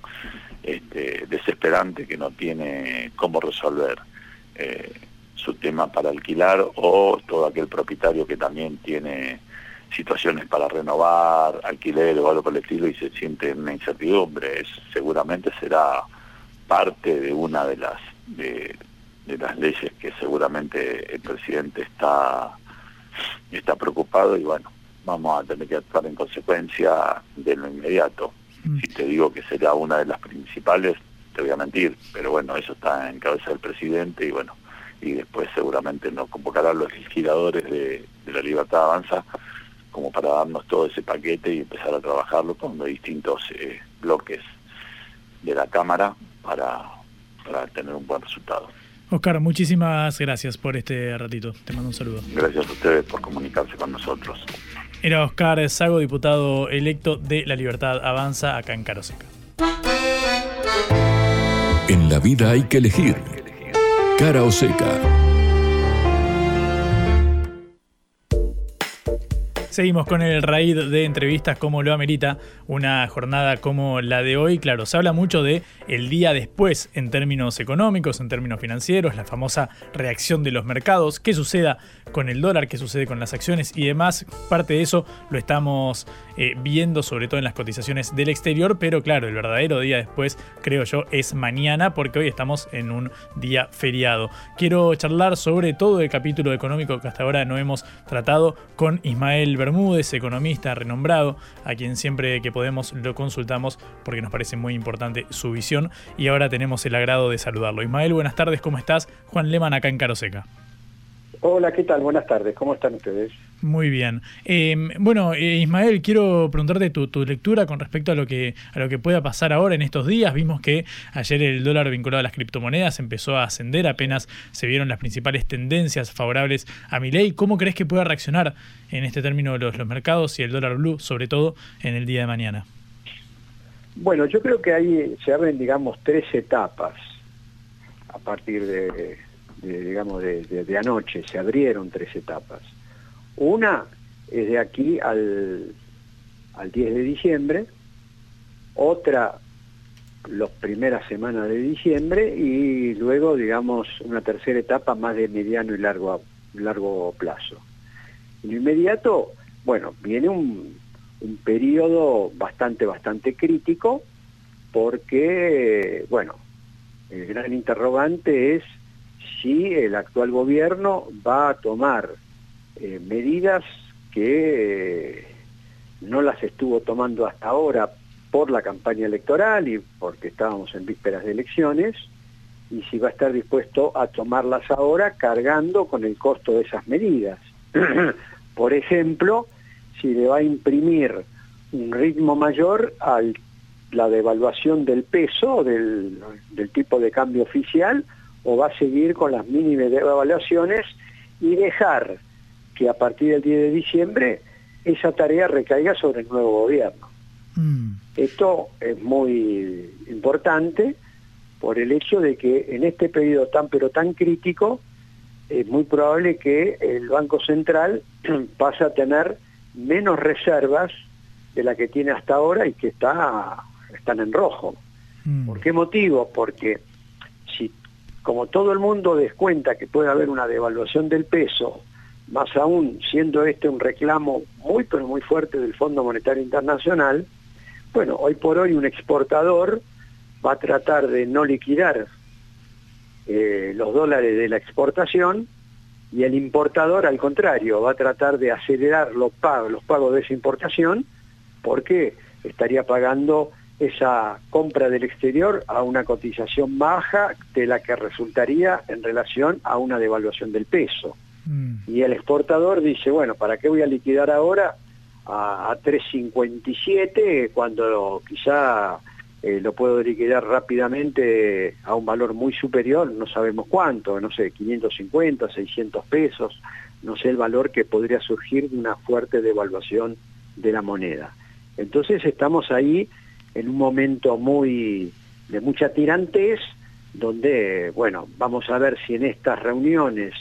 este, desesperante que no tiene cómo resolver eh, su tema para alquilar o todo aquel propietario que también tiene situaciones para renovar, alquiler o algo por el estilo y se siente una incertidumbre. Es, seguramente será parte de una de las de, las leyes que seguramente el presidente está está preocupado y bueno, vamos a tener que actuar en consecuencia de lo inmediato. Mm. Si te digo que será una de las principales, te voy a mentir, pero bueno, eso está en cabeza del presidente y bueno, y después seguramente nos convocarán los legisladores de, de la Libertad Avanza como para darnos todo ese paquete y empezar a trabajarlo con los distintos eh, bloques de la Cámara para, para tener un buen resultado. Oscar, muchísimas gracias por este ratito. Te mando un saludo. Gracias a ustedes por comunicarse con nosotros. Era Oscar Sago, diputado electo de La Libertad Avanza acá en Caroseca. En la vida hay que elegir. Cara o seca. Seguimos con el raíz de entrevistas como lo amerita una jornada como la de hoy. Claro, se habla mucho de el día después en términos económicos, en términos financieros, la famosa reacción de los mercados, qué suceda con el dólar, qué sucede con las acciones y demás. Parte de eso lo estamos eh, viendo sobre todo en las cotizaciones del exterior, pero claro, el verdadero día después, creo yo, es mañana porque hoy estamos en un día feriado. Quiero charlar sobre todo el capítulo económico que hasta ahora no hemos tratado con Ismael Bermúdez, economista renombrado, a quien siempre que podemos lo consultamos porque nos parece muy importante su visión y ahora tenemos el agrado de saludarlo. Ismael, buenas tardes, ¿cómo estás? Juan Leman acá en Caroseca. Hola, ¿qué tal? Buenas tardes, ¿cómo están ustedes? Muy bien. Em, bueno, eh, Ismael, quiero preguntarte tu, lectura con respecto a lo que a lo que pueda pasar ahora en estos días. Vimos que ayer el dólar vinculado a las criptomonedas empezó a ascender, apenas se vieron las principales tendencias favorables a mi ley. ¿Cómo crees que pueda reaccionar en este término los, los mercados y el dólar blue, sobre todo en el día de mañana? Bueno, yo creo que ahí se abren, digamos, tres etapas a partir de digamos, de, anoche, se abrieron tres etapas. Una es de aquí al, al 10 de diciembre, otra las primeras semanas de diciembre y luego, digamos, una tercera etapa más de mediano y largo, largo plazo. En lo inmediato, bueno, viene un, un periodo bastante, bastante crítico porque, bueno, el gran interrogante es si el actual gobierno va a tomar eh, medidas que eh, no las estuvo tomando hasta ahora por la campaña electoral y porque estábamos en vísperas de elecciones, y si va a estar dispuesto a tomarlas ahora cargando con el costo de esas medidas. por ejemplo, si le va a imprimir un ritmo mayor a la devaluación del peso, del tipo de cambio oficial, o va a seguir con las mínimas evaluaciones y dejar que a partir del 10 de diciembre esa tarea recaiga sobre el nuevo gobierno. Mm. Esto es muy importante por el hecho de que en este periodo tan pero tan crítico es muy probable que el Banco Central pase a tener menos reservas de la que tiene hasta ahora y que está, están en rojo. Mm. ¿Por qué motivo? Porque como todo el mundo descuenta que puede haber una devaluación del peso, más aún siendo este un reclamo muy pero muy fuerte del Fondo Monetario Internacional, bueno, hoy por hoy un exportador va a tratar de no liquidar eh, los dólares de la exportación y el importador al contrario va a tratar de acelerar los pagos, los pagos de esa importación porque estaría pagando esa compra del exterior a una cotización baja de la que resultaría en relación a una devaluación del peso. Mm. Y el exportador dice, bueno, ¿para qué voy a liquidar ahora a, 3.57 cuando quizá eh, lo puedo liquidar rápidamente a un valor muy superior, no sabemos cuánto, no sé, 550, 600 pesos, no sé el valor que podría surgir de una fuerte devaluación de la moneda. Entonces estamos ahí en un momento muy de mucha tirantez, donde, bueno, vamos a ver si en estas reuniones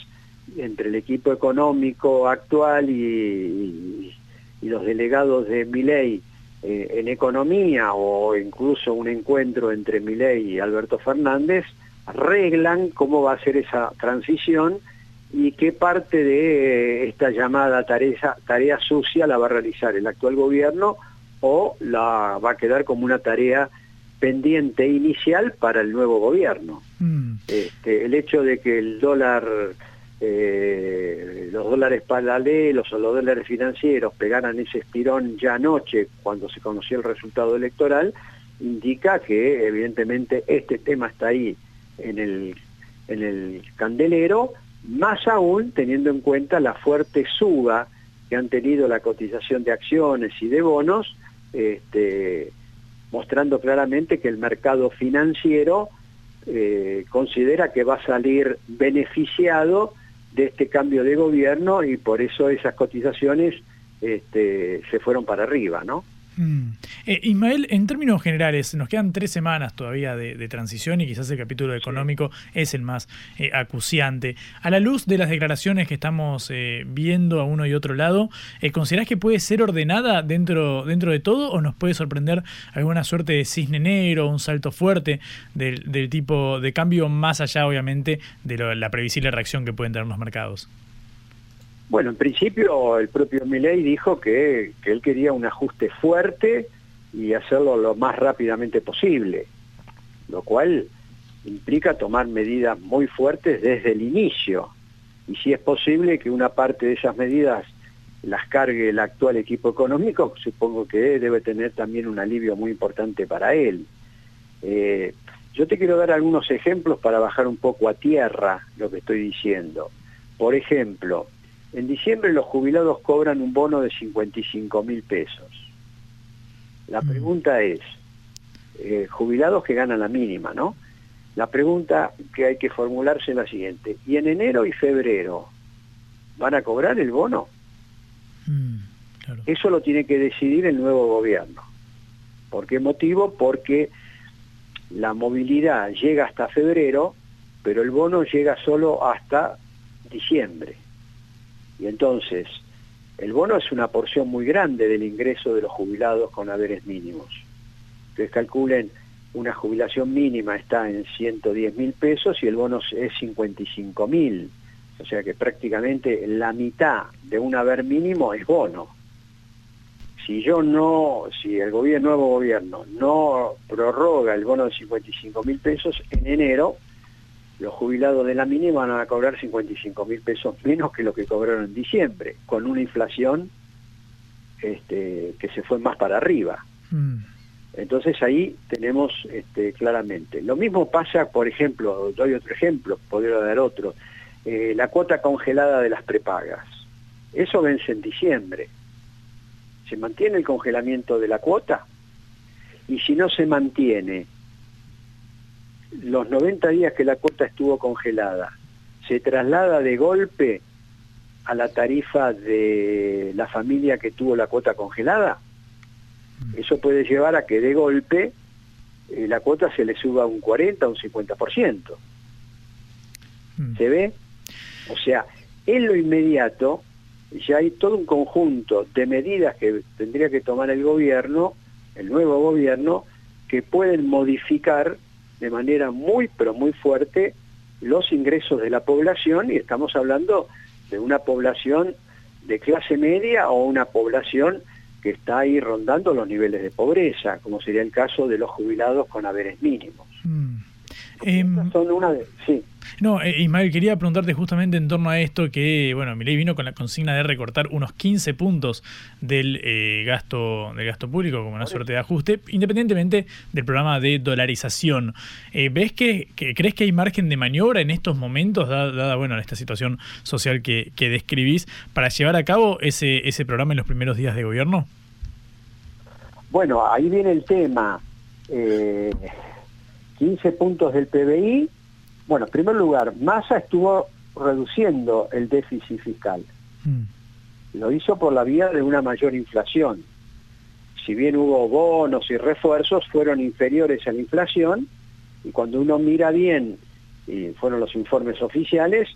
entre el equipo económico actual y, los delegados de Miley eh, en economía o incluso un encuentro entre Miley y Alberto Fernández, arreglan cómo va a ser esa transición y qué parte de esta llamada tarea, tarea sucia la va a realizar el actual gobierno o la va a quedar como una tarea pendiente inicial para el nuevo gobierno. Mm. Este, el hecho de que el dólar, eh, los dólares paralelos o los dólares financieros pegaran ese espirón ya anoche cuando se conoció el resultado electoral, indica que evidentemente este tema está ahí en el, en el candelero, más aún teniendo en cuenta la fuerte suba que han tenido la cotización de acciones y de bonos, este, mostrando claramente que el mercado financiero eh, considera que va a salir beneficiado de este cambio de gobierno y por eso esas cotizaciones este, se fueron para arriba, ¿no? Mm. Eh, Ismael, en términos generales, nos quedan tres semanas todavía de, transición y quizás el capítulo económico es el más eh, acuciante. A la luz de las declaraciones que estamos eh, viendo a uno y otro lado, ¿considerás que puede ser ordenada dentro, dentro de todo o nos puede sorprender alguna suerte de cisne negro, un salto fuerte del, del tipo de cambio más allá, obviamente, de la previsible reacción que pueden tener los mercados? Bueno, en principio el propio Milei dijo que, él quería un ajuste fuerte y hacerlo lo más rápidamente posible, lo cual implica tomar medidas muy fuertes desde el inicio. Y si es posible que una parte de esas medidas las cargue el actual equipo económico, supongo que debe tener también un alivio muy importante para él. Eh, yo te quiero dar algunos ejemplos para bajar un poco a tierra lo que estoy diciendo. Por ejemplo, en diciembre los jubilados cobran un bono de 55 mil pesos. La mm. pregunta es, eh, jubilados que ganan la mínima, ¿no? La pregunta que hay que formularse es la siguiente, ¿y en enero y febrero van a cobrar el bono? Mm, Eso lo tiene que decidir el nuevo gobierno. ¿Por qué motivo? Porque la movilidad llega hasta febrero, pero el bono llega solo hasta diciembre. Y entonces, el bono es una porción muy grande del ingreso de los jubilados con haberes mínimos. Ustedes calculen, una jubilación mínima está en 110 mil pesos y el bono es 55 mil. O sea que prácticamente la mitad de un haber mínimo es bono. Si yo no, si el nuevo gobierno no prorroga el bono de 55 mil pesos, en enero los jubilados de la mínima van a cobrar 55 mil pesos menos que lo que cobraron en diciembre, con una inflación este, que se fue más para arriba. Mm. Entonces ahí tenemos este, claramente. Lo mismo pasa, por ejemplo, doy otro ejemplo, podría dar otro, eh, la cuota congelada de las prepagas. Eso vence en diciembre. ¿Se mantiene el congelamiento de la cuota? Y si no se mantiene, los 90 días que la cuota estuvo congelada, se traslada de golpe a la tarifa de la familia que tuvo la cuota congelada, mm. eso puede llevar a que de golpe eh, la cuota se le suba un 40 o un 50%. Mm. ¿Se ve? O sea, en lo inmediato ya hay todo un conjunto de medidas que tendría que tomar el gobierno, el nuevo gobierno, que pueden modificar de manera muy, pero muy fuerte los ingresos de la población y estamos hablando de una población de clase media o una población que está ahí rondando los niveles de pobreza, como sería el caso de los jubilados con haberes mínimos. Mm. Em, son una de, sí. No, eh, Ismael, quería preguntarte justamente en torno a esto que, bueno, Milei vino con la consigna de recortar unos 15 puntos del eh, gasto del gasto público como una suerte de ajuste, independientemente del programa de dolarización. Eh, ¿Ves que, crees que hay margen de maniobra en estos momentos, dada, bueno, esta situación social que, que, describís, para llevar a cabo ese, ese programa en los primeros días de gobierno? Bueno, ahí viene el tema. 15 puntos del PBI. Bueno, en primer lugar, Massa estuvo reduciendo el déficit fiscal. Mm. Lo hizo por la vía de una mayor inflación. Si bien hubo bonos y refuerzos, fueron inferiores a la inflación y cuando uno mira bien, y fueron los informes oficiales,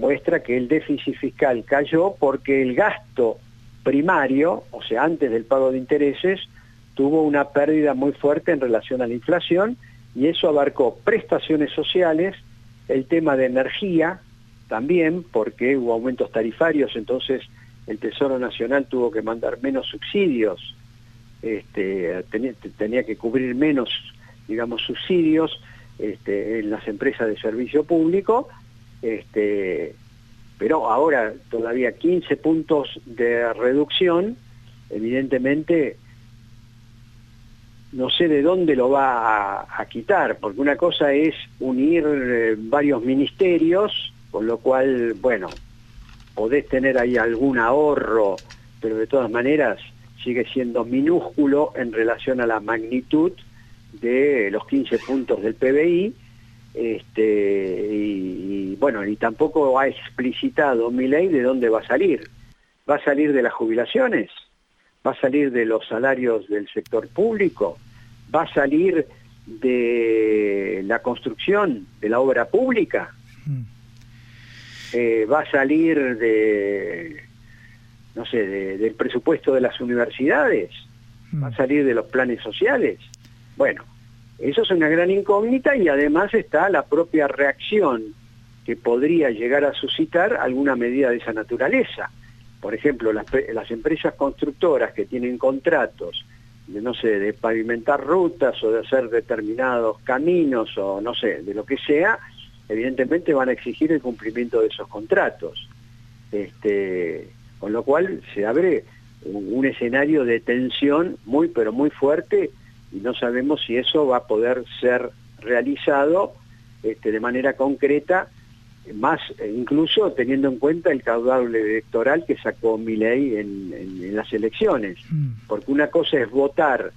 muestra que el déficit fiscal cayó porque el gasto primario, o sea, antes del pago de intereses, tuvo una pérdida muy fuerte en relación a la inflación y eso abarcó prestaciones sociales, el tema de energía también, porque hubo aumentos tarifarios, entonces el Tesoro Nacional tuvo que mandar menos subsidios, este, tenía, que cubrir menos, digamos, subsidios este, en las empresas de servicio público, este, pero ahora todavía 15 puntos de reducción, evidentemente no sé de dónde lo va a, quitar, porque una cosa es unir eh, varios ministerios, con lo cual, bueno, podés tener ahí algún ahorro, pero de todas maneras sigue siendo minúsculo en relación a la magnitud de los 15 puntos del PBI, este, y, bueno, y tampoco ha explicitado mi ley de dónde va a salir. ¿Va a salir de las jubilaciones? Va a salir de los salarios del sector público, va a salir de la construcción de la obra pública, eh, va a salir de, no sé, del presupuesto de las universidades, va a salir de los planes sociales. Bueno, eso es una gran incógnita y además está la propia reacción que podría llegar a suscitar alguna medida de esa naturaleza. Por ejemplo, las, empresas constructoras que tienen contratos de, no sé, de pavimentar rutas o de hacer determinados caminos o no sé, de lo que sea, evidentemente van a exigir el cumplimiento de esos contratos. Este, con lo cual se abre un, escenario de tensión muy pero muy fuerte y no sabemos si eso va a poder ser realizado este, de manera concreta, más eh, incluso teniendo en cuenta el caudal electoral que sacó Milei en, en las elecciones. Mm. Porque una cosa es votar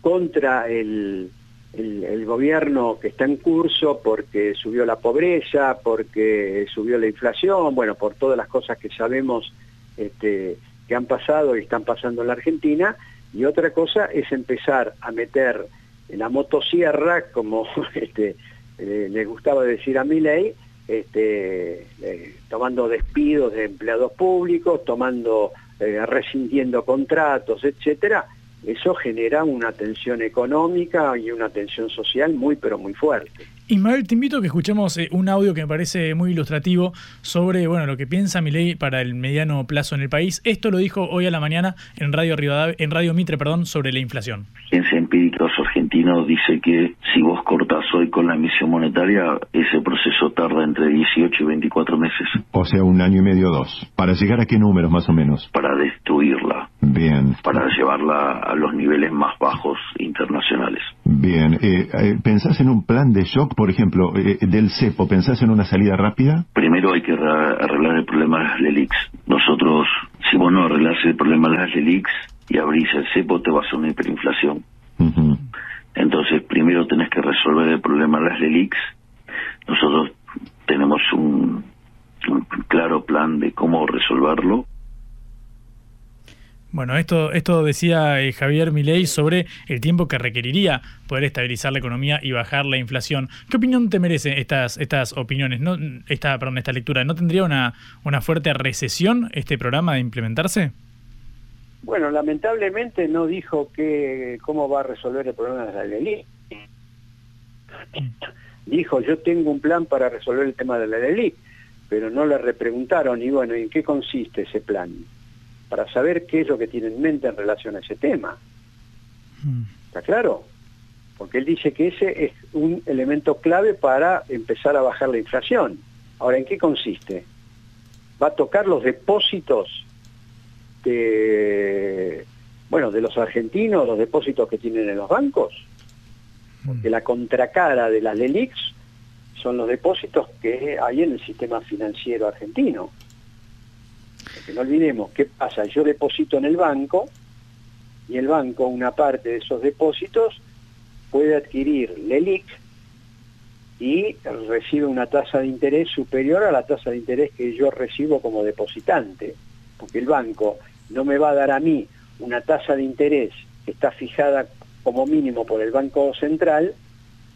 contra el, el, gobierno que está en curso porque subió la pobreza, porque subió la inflación, bueno, por todas las cosas que sabemos este, que han pasado y están pasando en la Argentina, y otra cosa es empezar a meter en la motosierra, como este, eh, le gustaba decir a mi ley, este, eh, tomando despidos de empleados públicos, tomando, eh, rescindiendo contratos, etcétera, eso genera una tensión económica y una tensión social muy pero muy fuerte. Ismael, te invito a que escuchemos eh, un audio que me parece muy ilustrativo sobre bueno, lo que piensa mi ley para el mediano plazo en el país. Esto lo dijo hoy a la mañana en Radio en Radio Mitre, perdón, sobre la inflación. Empíricos Argentino dice que si vos cortás hoy con la emisión monetaria, ese proceso tarda entre 18 y 24 meses. O sea, un año y medio o dos. ¿Para llegar a qué números más o menos? Para destruirla. Bien. Para llevarla a los niveles más bajos internacionales. Bien. Eh, eh, ¿Pensás en un plan de shock por ejemplo, eh, del CEPO, ¿pensás en una salida rápida? Primero hay que arreglar el problema de las LELIX. Nosotros, si vos no arreglás el problema de las LELIX y abrís el CEPO, te vas a una hiperinflación. Entonces, primero tenés que resolver el problema de las LELIX. Nosotros tenemos un claro plan de cómo resolverlo bueno, esto, esto decía eh, Javier Milei sobre el tiempo que requeriría poder estabilizar la economía y bajar la inflación. ¿Qué opinión te merecen estas, estas opiniones? ¿No, esta, perdón, esta lectura. ¿No tendría una, una fuerte recesión este programa de implementarse? Bueno, lamentablemente no dijo que cómo va a resolver el problema de la LELIC. Dijo, yo tengo un plan para resolver el tema de la LELIC, pero no le repreguntaron, y bueno, ¿en qué consiste ese plan? para saber qué es lo que tiene en mente en relación a ese tema. Hmm. ¿Está claro? Porque él dice que ese es un elemento clave para empezar a bajar la inflación. Ahora, ¿en qué consiste? ¿Va a tocar los depósitos de, bueno, de los argentinos, los depósitos que tienen en los bancos? Porque hmm. la contracara de las LELIX son los depósitos que hay en el sistema financiero argentino. Porque no olvidemos, ¿qué pasa? Yo deposito en el banco y el banco una parte de esos depósitos puede adquirir LELIC y recibe una tasa de interés superior a la tasa de interés que yo recibo como depositante, porque el banco no me va a dar a mí una tasa de interés que está fijada como mínimo por el Banco Central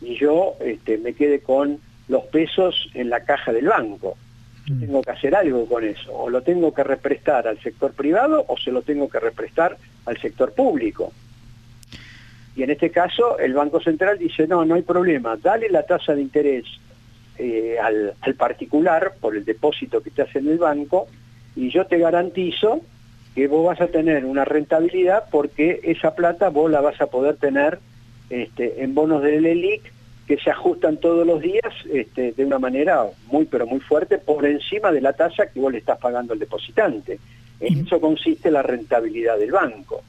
y yo este, me quede con los pesos en la caja del banco. Mm. tengo que hacer algo con eso, o lo tengo que represtar al sector privado o se lo tengo que represtar al sector público. Y en este caso el Banco Central dice, no, no hay problema, dale la tasa de interés eh, al, al, particular por el depósito que te hace en el banco y yo te garantizo que vos vas a tener una rentabilidad porque esa plata vos la vas a poder tener este, en bonos del ELIC que se ajustan todos los días este, de una manera muy pero muy fuerte por encima de la tasa que vos le estás pagando al depositante. En eso consiste la rentabilidad del banco.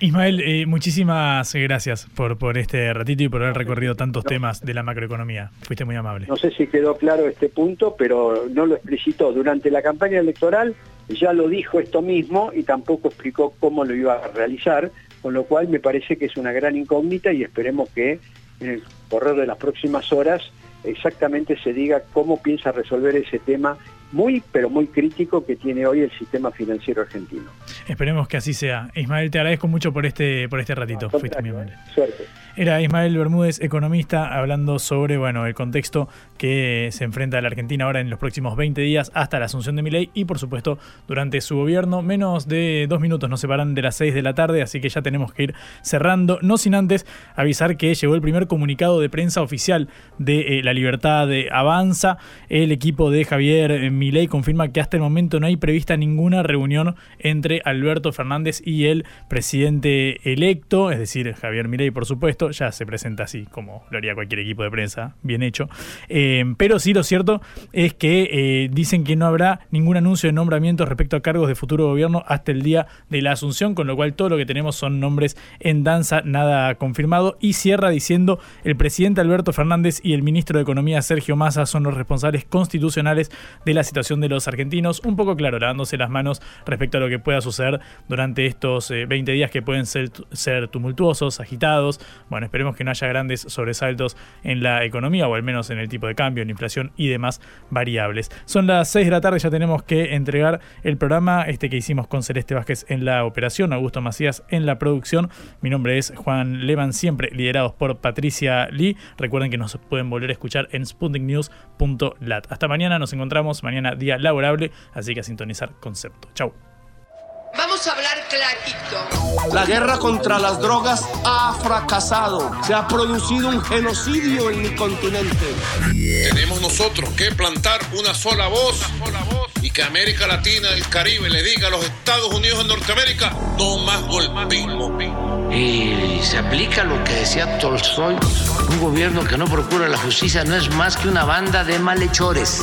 Ismael, eh, muchísimas gracias por, por este ratito y por haber recorrido tantos temas de la macroeconomía. Fuiste muy amable. No sé si quedó claro este punto, pero no lo explicitó. Durante la campaña electoral ya lo dijo esto mismo y tampoco explicó cómo lo iba a realizar, con lo cual me parece que es una gran incógnita y esperemos que en el correr de las próximas horas exactamente se diga cómo piensa resolver ese tema muy, pero muy crítico que tiene hoy el sistema financiero argentino. Esperemos que así sea. Ismael, te agradezco mucho por este, por este ratito. Fuiste mi amable. Suerte. Era Ismael Bermúdez, economista, hablando sobre bueno, el contexto que se enfrenta la Argentina ahora en los próximos 20 días hasta la asunción de Milei y por supuesto durante su gobierno. Menos de dos minutos nos separan de las 6 de la tarde, así que ya tenemos que ir cerrando. No sin antes avisar que llegó el primer comunicado de prensa oficial de eh, La Libertad de Avanza. El equipo de Javier eh, Milei confirma que hasta el momento no hay prevista ninguna reunión entre Alberto Fernández y el presidente electo, es decir, Javier Milei, por supuesto ya se presenta así, como lo haría cualquier equipo de prensa, bien hecho. Eh, pero sí, lo cierto es que eh, dicen que no habrá ningún anuncio de nombramiento respecto a cargos de futuro gobierno hasta el día de la asunción, con lo cual todo lo que tenemos son nombres en danza, nada confirmado. Y cierra diciendo, el presidente Alberto Fernández y el ministro de Economía Sergio Massa son los responsables constitucionales de la situación de los argentinos, un poco claro, lavándose las manos respecto a lo que pueda suceder durante estos 20 eh, días que pueden ser, ser tumultuosos, agitados, bueno, esperemos que no haya grandes sobresaltos en la economía o al menos en el tipo de cambio, en inflación y demás variables. Son las 6 de la tarde, ya tenemos que entregar el programa este que hicimos con Celeste Vázquez en la operación, Augusto Macías en la producción. Mi nombre es Juan Levan, siempre liderados por Patricia Lee. Recuerden que nos pueden volver a escuchar en sputniknews.lat. Hasta mañana, nos encontramos mañana día laborable, así que a sintonizar concepto. Chau. Vamos a hablar clarito. La guerra contra las drogas ha fracasado. Se ha producido un genocidio en mi continente. Tenemos nosotros que plantar una sola voz, y que América Latina, el Caribe, le diga a los Estados Unidos de Norteamérica, no más golpismo. Y se aplica lo que decía Tolstoy, un gobierno que no procura la justicia no es más que una banda de malhechores.